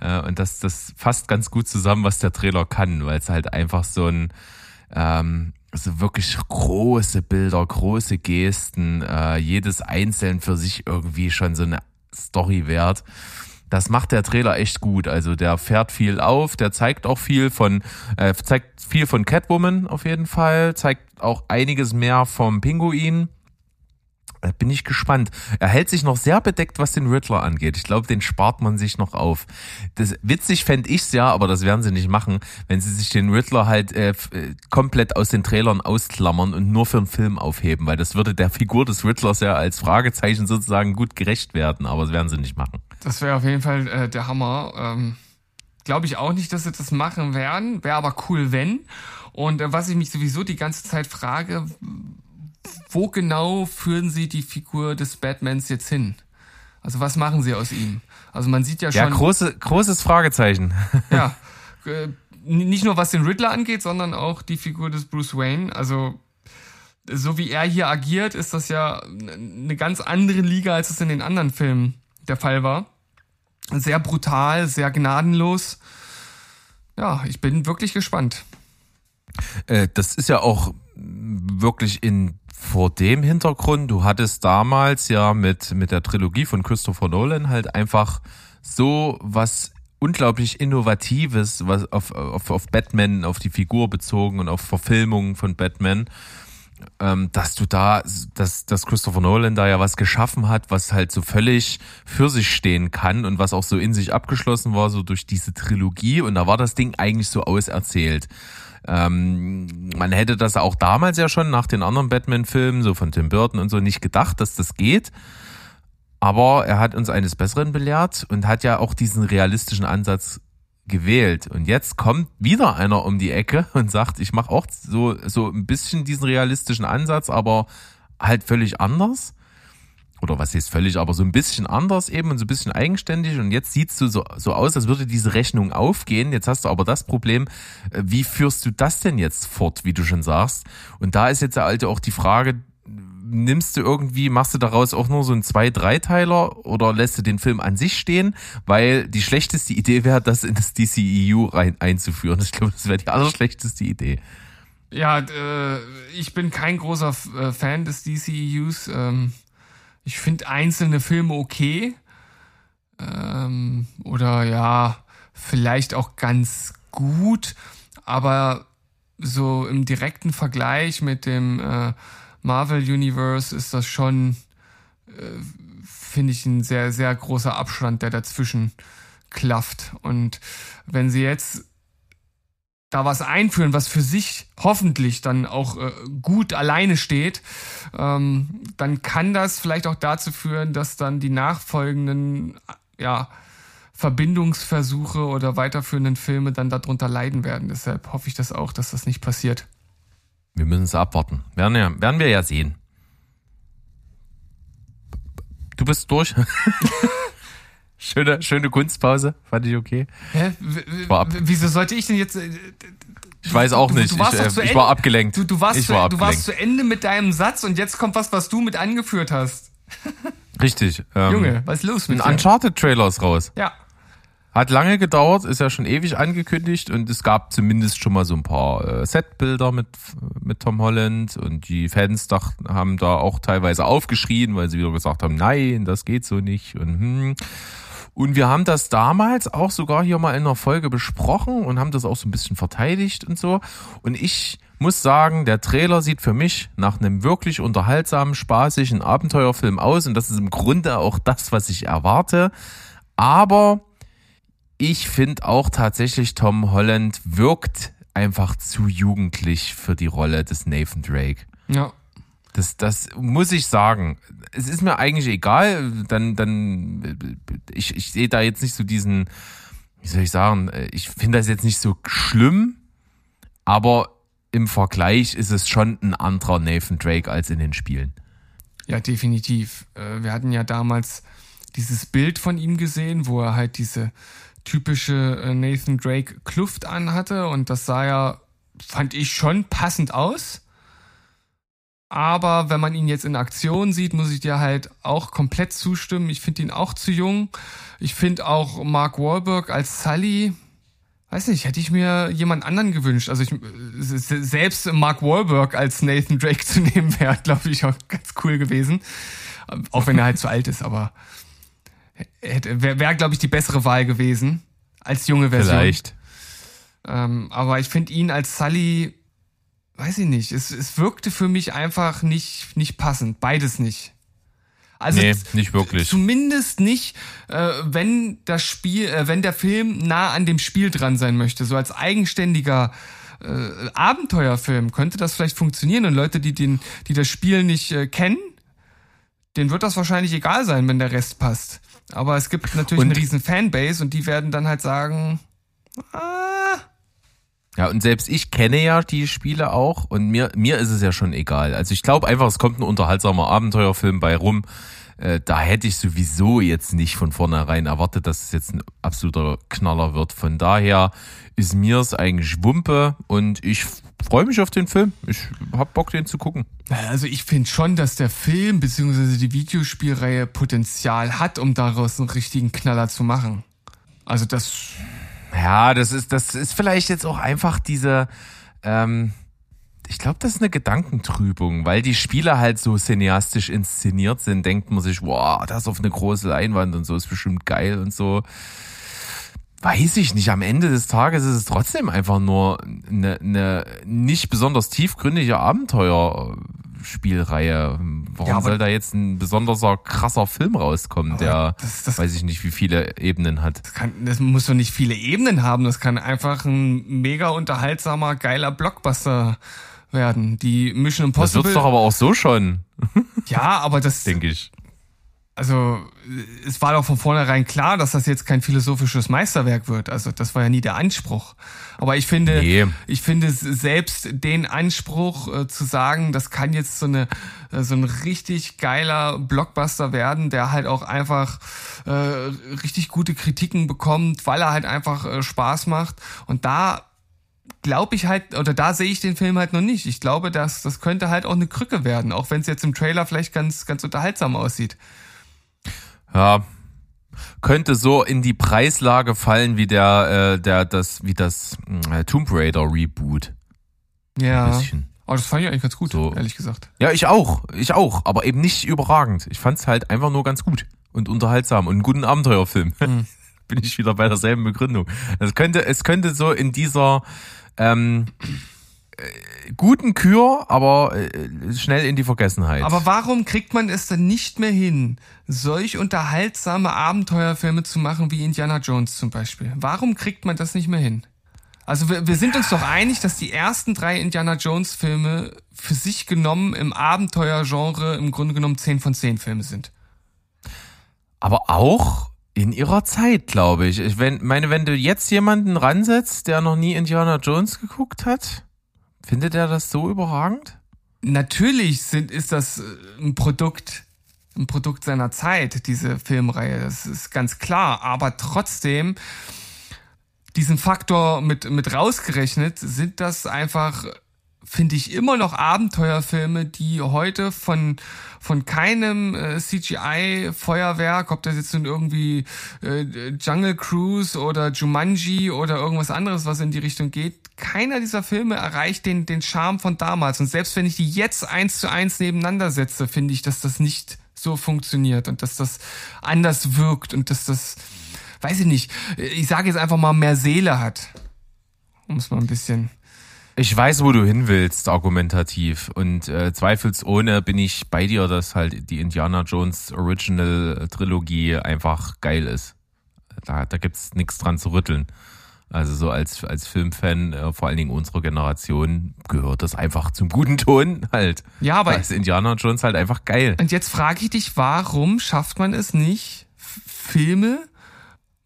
So. Äh, und das, das fasst ganz gut zusammen, was der Trailer kann, weil es halt einfach so ein ähm, also wirklich große Bilder, große Gesten, äh, jedes einzeln für sich irgendwie schon so eine Story wert. Das macht der Trailer echt gut. Also der fährt viel auf, der zeigt auch viel von, äh, zeigt viel von Catwoman auf jeden Fall, zeigt auch einiges mehr vom Pinguin. Da bin ich gespannt. Er hält sich noch sehr bedeckt, was den Riddler angeht. Ich glaube, den spart man sich noch auf. Das, witzig fände ich's ja, aber das werden sie nicht machen, wenn sie sich den Riddler halt äh, äh, komplett aus den Trailern ausklammern und nur für einen Film aufheben, weil das würde der Figur des Riddlers ja als Fragezeichen sozusagen gut gerecht werden, aber das werden sie nicht machen. Das wäre auf jeden Fall äh, der Hammer. Ähm, glaube ich auch nicht, dass sie das machen werden. Wäre aber cool, wenn. Und äh, was ich mich sowieso die ganze Zeit frage, wo genau führen sie die Figur des Batmans jetzt hin? Also was machen sie aus ihm? Also man sieht ja schon. Ja, große, großes Fragezeichen. [LAUGHS] ja. Äh, nicht nur was den Riddler angeht, sondern auch die Figur des Bruce Wayne. Also so wie er hier agiert, ist das ja eine ganz andere Liga, als es in den anderen Filmen der Fall war. Sehr brutal, sehr gnadenlos. Ja, ich bin wirklich gespannt. Äh, das ist ja auch wirklich in vor dem Hintergrund, du hattest damals ja mit, mit der Trilogie von Christopher Nolan halt einfach so was unglaublich Innovatives, was auf, auf, auf Batman, auf die Figur bezogen und auf Verfilmungen von Batman, ähm, dass du da, dass, dass Christopher Nolan da ja was geschaffen hat, was halt so völlig für sich stehen kann und was auch so in sich abgeschlossen war, so durch diese Trilogie. Und da war das Ding eigentlich so auserzählt. Ähm, man hätte das auch damals ja schon nach den anderen Batman-Filmen, so von Tim Burton und so, nicht gedacht, dass das geht. Aber er hat uns eines Besseren belehrt und hat ja auch diesen realistischen Ansatz gewählt. Und jetzt kommt wieder einer um die Ecke [LAUGHS] und sagt, ich mache auch so, so ein bisschen diesen realistischen Ansatz, aber halt völlig anders oder was heißt völlig, aber so ein bisschen anders eben und so ein bisschen eigenständig und jetzt sieht's so, so aus, als würde diese Rechnung aufgehen. Jetzt hast du aber das Problem, äh, wie führst du das denn jetzt fort, wie du schon sagst? Und da ist jetzt der alte auch die Frage, nimmst du irgendwie, machst du daraus auch nur so ein zwei, dreiteiler oder lässt du den Film an sich stehen? Weil die schlechteste Idee wäre, das in das DCEU rein einzuführen. Ich glaube, das wäre die allerschlechteste Idee. Ja, äh, ich bin kein großer äh, Fan des DCEUs. Ähm, ich finde einzelne Filme okay. Ähm, oder ja, vielleicht auch ganz gut. Aber so im direkten Vergleich mit dem äh, Marvel Universe ist das schon, äh, finde ich, ein sehr, sehr großer Abstand, der dazwischen klafft. Und wenn sie jetzt da was einführen, was für sich hoffentlich dann auch äh, gut alleine steht, ähm, dann kann das vielleicht auch dazu führen, dass dann die nachfolgenden ja, Verbindungsversuche oder weiterführenden Filme dann darunter leiden werden. Deshalb hoffe ich das auch, dass das nicht passiert. Wir müssen es abwarten. Werden, ja, werden wir ja sehen. Du bist durch. [LAUGHS] Schöne, schöne Kunstpause, fand ich okay. Hä? Wieso sollte ich denn jetzt. Äh, ich weiß auch nicht. Du, ich, äh, ich war abgelenkt. Du, du, warst ich zu, war du warst zu Ende mit deinem Satz und jetzt kommt was, was du mit angeführt hast. [LAUGHS] Richtig. Ähm, Junge, was ist los mit Ein Uncharted-Trailer ist raus. Ja. Hat lange gedauert, ist ja schon ewig angekündigt und es gab zumindest schon mal so ein paar äh, Setbilder mit, mit Tom Holland und die Fans dacht, haben da auch teilweise aufgeschrien, weil sie wieder gesagt haben, nein, das geht so nicht und hm. Und wir haben das damals auch sogar hier mal in einer Folge besprochen und haben das auch so ein bisschen verteidigt und so. Und ich muss sagen, der Trailer sieht für mich nach einem wirklich unterhaltsamen, spaßigen Abenteuerfilm aus. Und das ist im Grunde auch das, was ich erwarte. Aber ich finde auch tatsächlich, Tom Holland wirkt einfach zu jugendlich für die Rolle des Nathan Drake. Ja. Das, das muss ich sagen. Es ist mir eigentlich egal. Dann, dann, ich, ich sehe da jetzt nicht so diesen, wie soll ich sagen, ich finde das jetzt nicht so schlimm, aber im Vergleich ist es schon ein anderer Nathan Drake als in den Spielen. Ja, definitiv. Äh, wir hatten ja damals dieses Bild von ihm gesehen, wo er halt diese typische äh, Nathan Drake Kluft anhatte und das sah ja, fand ich schon passend aus. Aber wenn man ihn jetzt in Aktion sieht, muss ich dir halt auch komplett zustimmen. Ich finde ihn auch zu jung. Ich finde auch Mark Wahlberg als Sully, weiß nicht, hätte ich mir jemand anderen gewünscht. Also ich, selbst Mark Wahlberg als Nathan Drake [LAUGHS] zu nehmen, wäre, glaube ich, auch ganz cool gewesen. Auch wenn er halt zu alt ist, aber wäre, wär, glaube ich, die bessere Wahl gewesen als junge Version. Vielleicht. Ähm, aber ich finde ihn als Sully weiß ich nicht, es, es wirkte für mich einfach nicht, nicht passend. Beides nicht. Also Nee, nicht wirklich. Zumindest nicht, äh, wenn das Spiel, äh, wenn der Film nah an dem Spiel dran sein möchte. So als eigenständiger äh, Abenteuerfilm könnte das vielleicht funktionieren und Leute, die den, die das Spiel nicht äh, kennen, denen wird das wahrscheinlich egal sein, wenn der Rest passt. Aber es gibt natürlich Und- eine riesen Fanbase und die werden dann halt sagen, ah, Ja, und selbst ich kenne ja die Spiele auch und mir, mir ist es ja schon egal. Also ich glaube einfach, es kommt ein unterhaltsamer Abenteuerfilm bei rum. Äh, da hätte ich sowieso jetzt nicht von vornherein erwartet, dass es jetzt ein absoluter Knaller wird. Von daher ist mir es eigentlich Wumpe und ich freue mich auf den Film. Ich hab Bock, den zu gucken. Also ich finde schon, dass der Film bzw. die Videospielreihe Potenzial hat, um daraus einen richtigen Knaller zu machen. Also das, Ja, das ist, das ist vielleicht jetzt auch einfach diese, ähm, ich glaube, das ist eine Gedankentrübung, weil die Spiele halt so cineastisch inszeniert sind, denkt man sich, wow, das auf eine große Leinwand und so ist bestimmt geil und so. Weiß ich nicht. Am Ende des Tages ist es trotzdem einfach nur eine, eine nicht besonders tiefgründige Abenteuerspielreihe. Warum Ja, soll da jetzt ein besonderer krasser Film rauskommen, der das- das- weiß ich nicht, wie viele Ebenen hat? das, kann, das muss doch nicht viele Ebenen haben. Das kann einfach ein mega unterhaltsamer, geiler Blockbuster werden. Die Mission Das Impossible. wird's doch aber auch so schon, ja, aber das, [LAUGHS] denke ich. Also es war doch von vornherein klar, dass das jetzt kein philosophisches Meisterwerk wird. Also das war ja nie der Anspruch. Aber ich finde, Nee. ich finde selbst den Anspruch äh, zu sagen, das kann jetzt so eine äh, so ein richtig geiler Blockbuster werden, der halt auch einfach äh, richtig gute Kritiken bekommt, weil er halt einfach äh, Spaß macht. Und da glaube ich halt, oder da sehe ich den Film halt noch nicht. Ich glaube, dass das könnte halt auch eine Krücke werden, auch wenn es jetzt im Trailer vielleicht ganz, ganz unterhaltsam aussieht. Ja, könnte so in die Preislage fallen wie der, äh, der, das, wie das äh, Tomb Raider Reboot. Ein Ja. bisschen. Oh, das fand ich eigentlich ganz gut, So. ehrlich gesagt. Ja, ich auch, ich auch, aber eben nicht überragend. Ich fand's halt einfach nur ganz gut und unterhaltsam und einen guten Abenteuerfilm. Mhm. [LAUGHS] Bin ich wieder bei derselben Begründung. Es könnte, es könnte so in dieser ähm, äh, guten Kür, aber äh, schnell in die Vergessenheit. Aber warum kriegt man es denn nicht mehr hin, solch unterhaltsame Abenteuerfilme zu machen wie Indiana Jones zum Beispiel? Warum kriegt man das nicht mehr hin? Also wir, wir sind uns doch einig, dass die ersten drei Indiana Jones Filme für sich genommen im Abenteuergenre im Grunde genommen 10 von 10 Filme sind. Aber auch in ihrer Zeit, glaube ich. Ich wenn, meine, wenn du jetzt jemanden ransetzt, der noch nie Indiana Jones geguckt hat, findet er das so überragend? Natürlich sind, ist das äh, ein Produkt, ein Produkt seiner Zeit, diese Filmreihe. Das ist ganz klar. Aber trotzdem, diesen Faktor mit, mit rausgerechnet, sind das einfach, finde ich, immer noch Abenteuerfilme, die heute von, von keinem äh, CGI-Feuerwerk, ob das jetzt nun irgendwie äh, Jungle Cruise oder Jumanji oder irgendwas anderes, was in die Richtung geht, keiner dieser Filme erreicht den, den Charme von damals. Und selbst wenn ich die jetzt eins zu eins nebeneinander setze, finde ich, dass das nicht so funktioniert und dass das anders wirkt und dass das, weiß ich nicht, ich sage jetzt einfach mal mehr Seele hat. Um es mal ein bisschen. Ich weiß, wo du hin willst, argumentativ. Und äh, zweifelsohne bin ich bei dir, dass halt die Indiana Jones Original Trilogie einfach geil ist. Da, da gibt's nichts dran zu rütteln. Also so als, als Filmfan, äh, vor allen Dingen unserer Generation, gehört das einfach zum guten Ton halt. Ja, aber- Da ist Indiana Jones halt einfach geil. Und jetzt frage ich dich, warum schafft man es nicht, Filme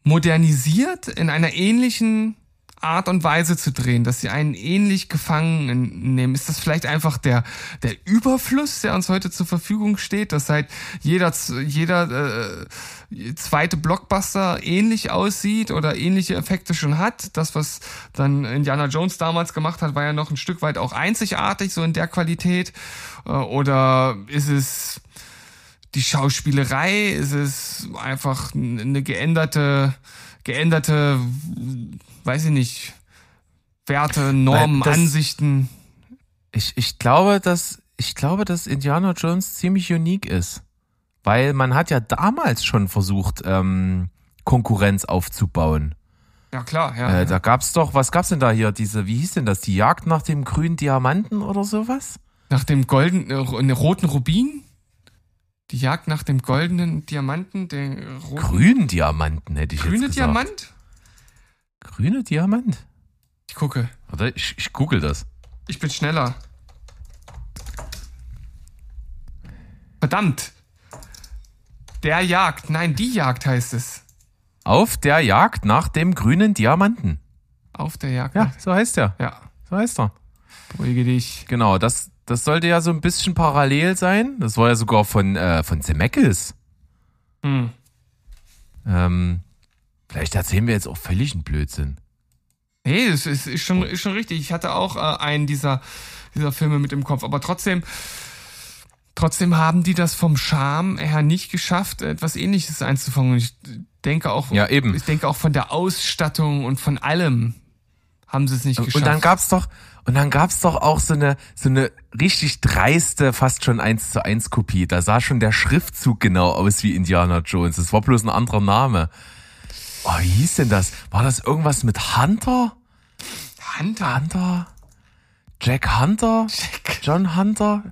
modernisiert in einer ähnlichen Art und Weise zu drehen, dass sie einen ähnlich gefangen nehmen? Ist das vielleicht einfach der, der Überfluss, der uns heute zur Verfügung steht, dass halt jeder, jeder äh, zweite Blockbuster ähnlich aussieht oder ähnliche Effekte schon hat? Das, was dann Indiana Jones damals gemacht hat, war ja noch ein Stück weit auch einzigartig, so in der Qualität. Äh, Oder ist es die Schauspielerei? Ist es einfach eine geänderte, geänderte, weiß ich nicht, Werte, Normen, das- Ansichten? Ich, ich glaube, dass ich glaube, dass Indiana Jones ziemlich unique ist, weil man hat ja damals schon versucht ähm, Konkurrenz aufzubauen. Ja klar, ja. Äh, da gab's doch, was gab's denn da hier? Diese, wie hieß denn das? Die Jagd nach dem grünen Diamanten oder sowas? Nach dem golden, äh, roten Rubin? Die Jagd nach dem goldenen Diamanten, den roten. Grünen Diamanten hätte ich Grüne jetzt gesagt. Diamant? Grüne Diamant? Ich gucke. Warte, ich, ich google das. Ich bin schneller. Verdammt. Der Jagd. Nein, die Jagd heißt es. Auf der Jagd nach dem grünen Diamanten. Auf der Jagd. Ja, so heißt er. Ja. So heißt er. Beruhige dich. Genau, das, das sollte ja so ein bisschen parallel sein. Das war ja sogar von, äh, von Zemeckis. Hm. Ähm, vielleicht erzählen wir jetzt auch völlig einen Blödsinn. Nee, das ist, ist, schon, ist schon richtig. Ich hatte auch äh, einen dieser, dieser Filme mit im Kopf. Aber trotzdem, trotzdem haben die das vom Charme her nicht geschafft, etwas ähnliches einzufangen. Und ich denke auch, Ja, eben. ich denke auch von der Ausstattung und von allem haben sie es nicht geschafft. Und dann gab's doch, und dann gab's doch auch so eine, so eine richtig dreiste, fast schon eins zu eins Kopie. Da sah schon der Schriftzug genau aus wie Indiana Jones. Das war bloß ein anderer Name. Oh, wie hieß denn das? War das irgendwas mit Hunter? Hunter. Hunter? Jack Hunter? Jack. John Hunter?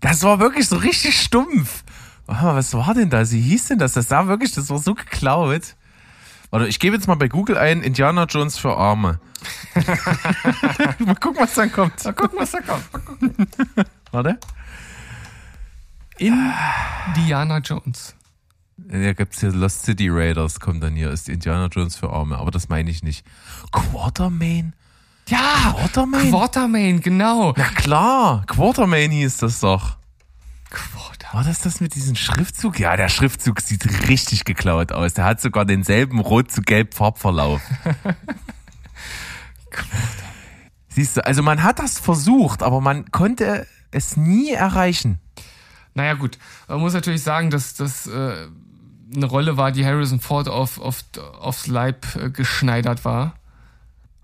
Das war wirklich so richtig stumpf. Warte mal, was war denn das? Wie hieß denn das? Das sah wirklich, das war so geklaut. Warte, ich gebe jetzt mal bei Google ein Indiana Jones für Arme. [LAUGHS] mal gucken, was dann kommt. Mal gucken, was da kommt. Mal gucken. [LAUGHS] Warte. Indiana Jones. Ja, gibt's hier Lost City Raiders, kommt dann hier, ist Indiana Jones für Arme, aber das meine ich nicht. Quartermain? Ja! Quartermain? Quartermain, genau. Na klar, Quartermain hieß das doch. Quarter. War das das mit diesem Schriftzug? Ja, der Schriftzug sieht richtig geklaut aus. Der hat sogar denselben rot zu gelb Farbverlauf. [LAUGHS] Siehst du, also man hat das versucht, aber man konnte es nie erreichen. Naja, gut. Man muss natürlich sagen, dass das äh, eine Rolle war, die Harrison Ford auf, auf, aufs Leib äh, geschneidert war.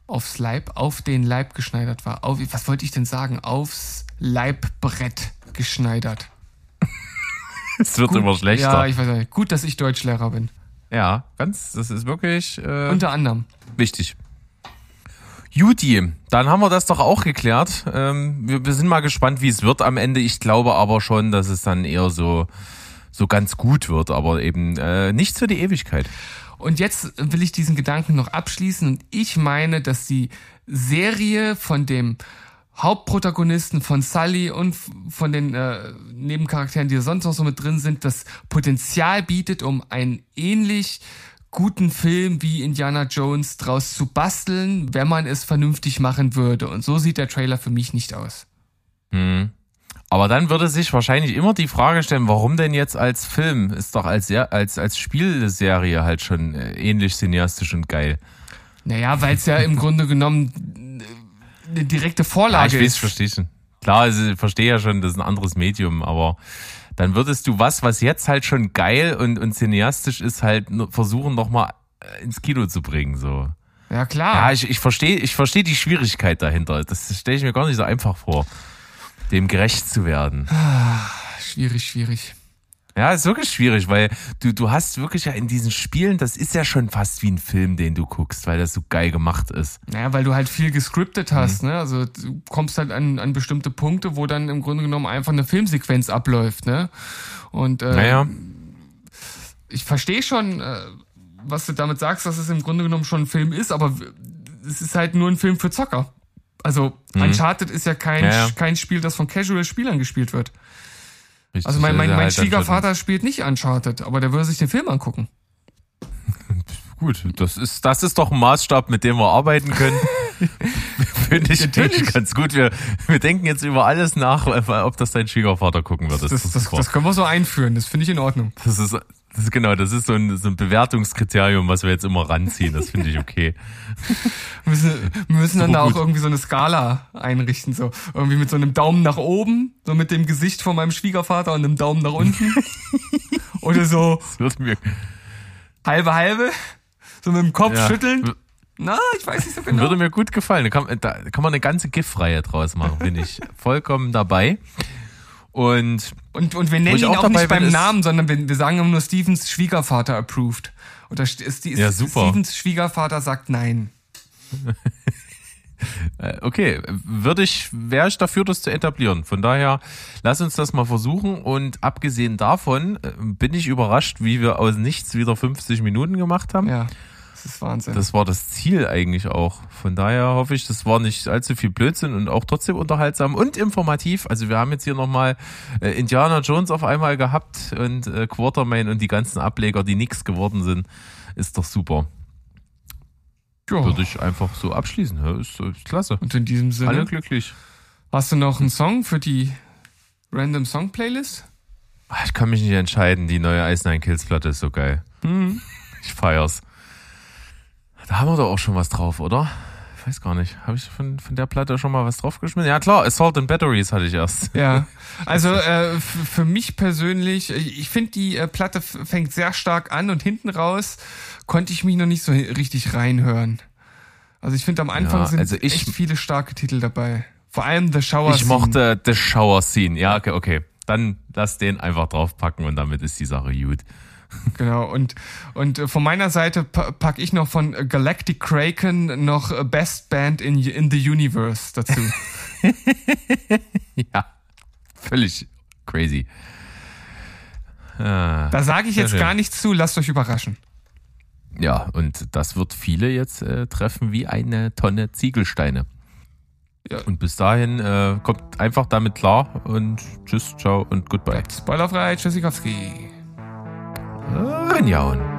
Aufs Leib? Auf den Leib geschneidert war. Auf, was wollte ich denn sagen? Aufs Leibbrett geschneidert. Es wird immer Ja, schlechter. ich weiß nicht. Gut, dass ich Deutschlehrer bin. Ja, ganz, das ist wirklich äh, Unter anderem. wichtig. Juti, dann haben wir das doch auch geklärt. Ähm, wir, wir sind mal gespannt, wie es wird am Ende. Ich glaube aber schon, dass es dann eher so, so ganz gut wird, aber eben äh, nichts für die Ewigkeit. Und jetzt will ich diesen Gedanken noch abschließen und ich meine, dass die Serie von dem Hauptprotagonisten von Sully und von den äh, Nebencharakteren, die sonst noch so mit drin sind, das Potenzial bietet, um einen ähnlich guten Film wie Indiana Jones draus zu basteln, wenn man es vernünftig machen würde. Und so sieht der Trailer für mich nicht aus. Aber dann würde sich wahrscheinlich immer die Frage stellen, warum denn jetzt als Film? Ist doch als, als, als Spielserie halt schon äh, ähnlich cineastisch und geil. Naja, weil es ja im Grunde genommen eine direkte Ja, Vorlage ich weiß, ist. verstehe schon. Klar, also, ich verstehe ja schon, das ist ein anderes Medium, aber dann würdest du was, was jetzt halt schon geil und, und cineastisch ist, halt versuchen, nochmal ins Kino zu bringen, so. Ja, klar. Ja, ich, ich verstehe, ich verstehe die Schwierigkeit dahinter. Das stelle ich mir gar nicht so einfach vor, dem gerecht zu werden. Schwierig, schwierig. Ja, ist wirklich schwierig, weil du, du hast wirklich ja in diesen Spielen, das ist ja schon fast wie ein Film, den du guckst, weil das so geil gemacht ist. Naja, weil du halt viel gescriptet Mhm. hast, ne? Also du kommst halt an, an bestimmte Punkte, wo dann im Grunde genommen einfach eine Filmsequenz abläuft, ne? Und äh, Naja, ich verstehe schon, äh, was du damit sagst, dass es im Grunde genommen schon ein Film ist, aber es ist halt nur ein Film für Zocker. Also Uncharted ist ja kein, Mhm. Ja, ja. kein Spiel, das von Casual-Spielern gespielt wird. Richtig. Also mein, mein, mein halt Schwiegervater spielt nicht Uncharted, aber der würde sich den Film angucken. [LAUGHS] Gut, das ist, das ist doch ein Maßstab, mit dem wir arbeiten können. [LAUGHS] Finde ich, Natürlich. ganz gut. Wir, wir denken jetzt über alles nach, ob das dein Schwiegervater gucken wird. Das, das, das, das können wir so einführen, das finde ich in Ordnung. Das ist, das ist genau, das ist so ein, so ein Bewertungskriterium, was wir jetzt immer ranziehen. Das finde ich okay. [LAUGHS] Wir müssen, wir müssen dann da auch irgendwie so eine Skala einrichten, so irgendwie mit so einem Daumen nach oben, so mit dem Gesicht von meinem Schwiegervater und einem Daumen nach unten. [LAUGHS] Oder so halbe halbe, so mit dem Kopf Ja. schütteln. Na, ich weiß nicht so genau. würde mir gut gefallen. Da kann, da kann man eine ganze GIF-Reihe draus machen, bin ich [LAUGHS] vollkommen dabei. Und Und, und wir nennen ihn auch auch, dabei nicht beim Namen, sondern wir, wir sagen immer nur Stevens Schwiegervater approved. Oder Ja, super. Stevens Schwiegervater sagt nein. [LAUGHS] Äh, okay, würde ich, wäre ich dafür, das zu etablieren. Von daher, lass uns das mal versuchen. Und abgesehen davon äh, bin ich überrascht, wie wir aus nichts wieder 50 Minuten gemacht haben. Ja, das ist Wahnsinn. Das war das Ziel eigentlich auch. Von daher hoffe ich, das war nicht allzu viel Blödsinn und auch trotzdem unterhaltsam und informativ. Also wir haben jetzt hier nochmal äh, Indiana Jones auf einmal gehabt und äh, Quartermain und die ganzen Ableger, die nix geworden sind. Ist doch super. ja. Würde ich einfach so abschließen. Ja, ist, ist klasse. Und in diesem Sinne, Alle glücklich. hast du noch einen Song für die Random Song Playlist? Ah, Ich kann mich nicht entscheiden. Die neue Ice Nine Kills Platte ist so geil. Hm. Ich feier's. Da haben wir doch auch schon was drauf, oder? Ich weiß gar nicht. Habe ich von, von der Platte schon mal was draufgeschmissen? Ja klar, Assault and Batteries hatte ich erst. Ja, [LAUGHS] also äh, für mich persönlich, ich ich finde die äh, Platte fängt sehr stark an und hinten raus konnte ich mich noch nicht so richtig reinhören. Also ich finde am Anfang Ja, sind also ich- echt viele starke Titel dabei. Vor allem The Shower Ich Scene. mochte The Shower Scene. Ja, okay, okay. Dann lass den einfach draufpacken und damit ist die Sache gut. Genau, und, und äh, von meiner Seite pa pack ich noch von äh, Galactic Kraken noch äh, Best Band in, in the Universe dazu. [LAUGHS] Ja, völlig crazy. Ah, Da sage ich jetzt schön. gar nichts zu, lasst euch überraschen. ja, und das wird viele jetzt äh, treffen wie eine Tonne Ziegelsteine. Ja. Und bis dahin äh, kommt einfach damit klar und tschüss, ciao und goodbye. Spoilerfrei, Tschüssikowski. Reinjauen.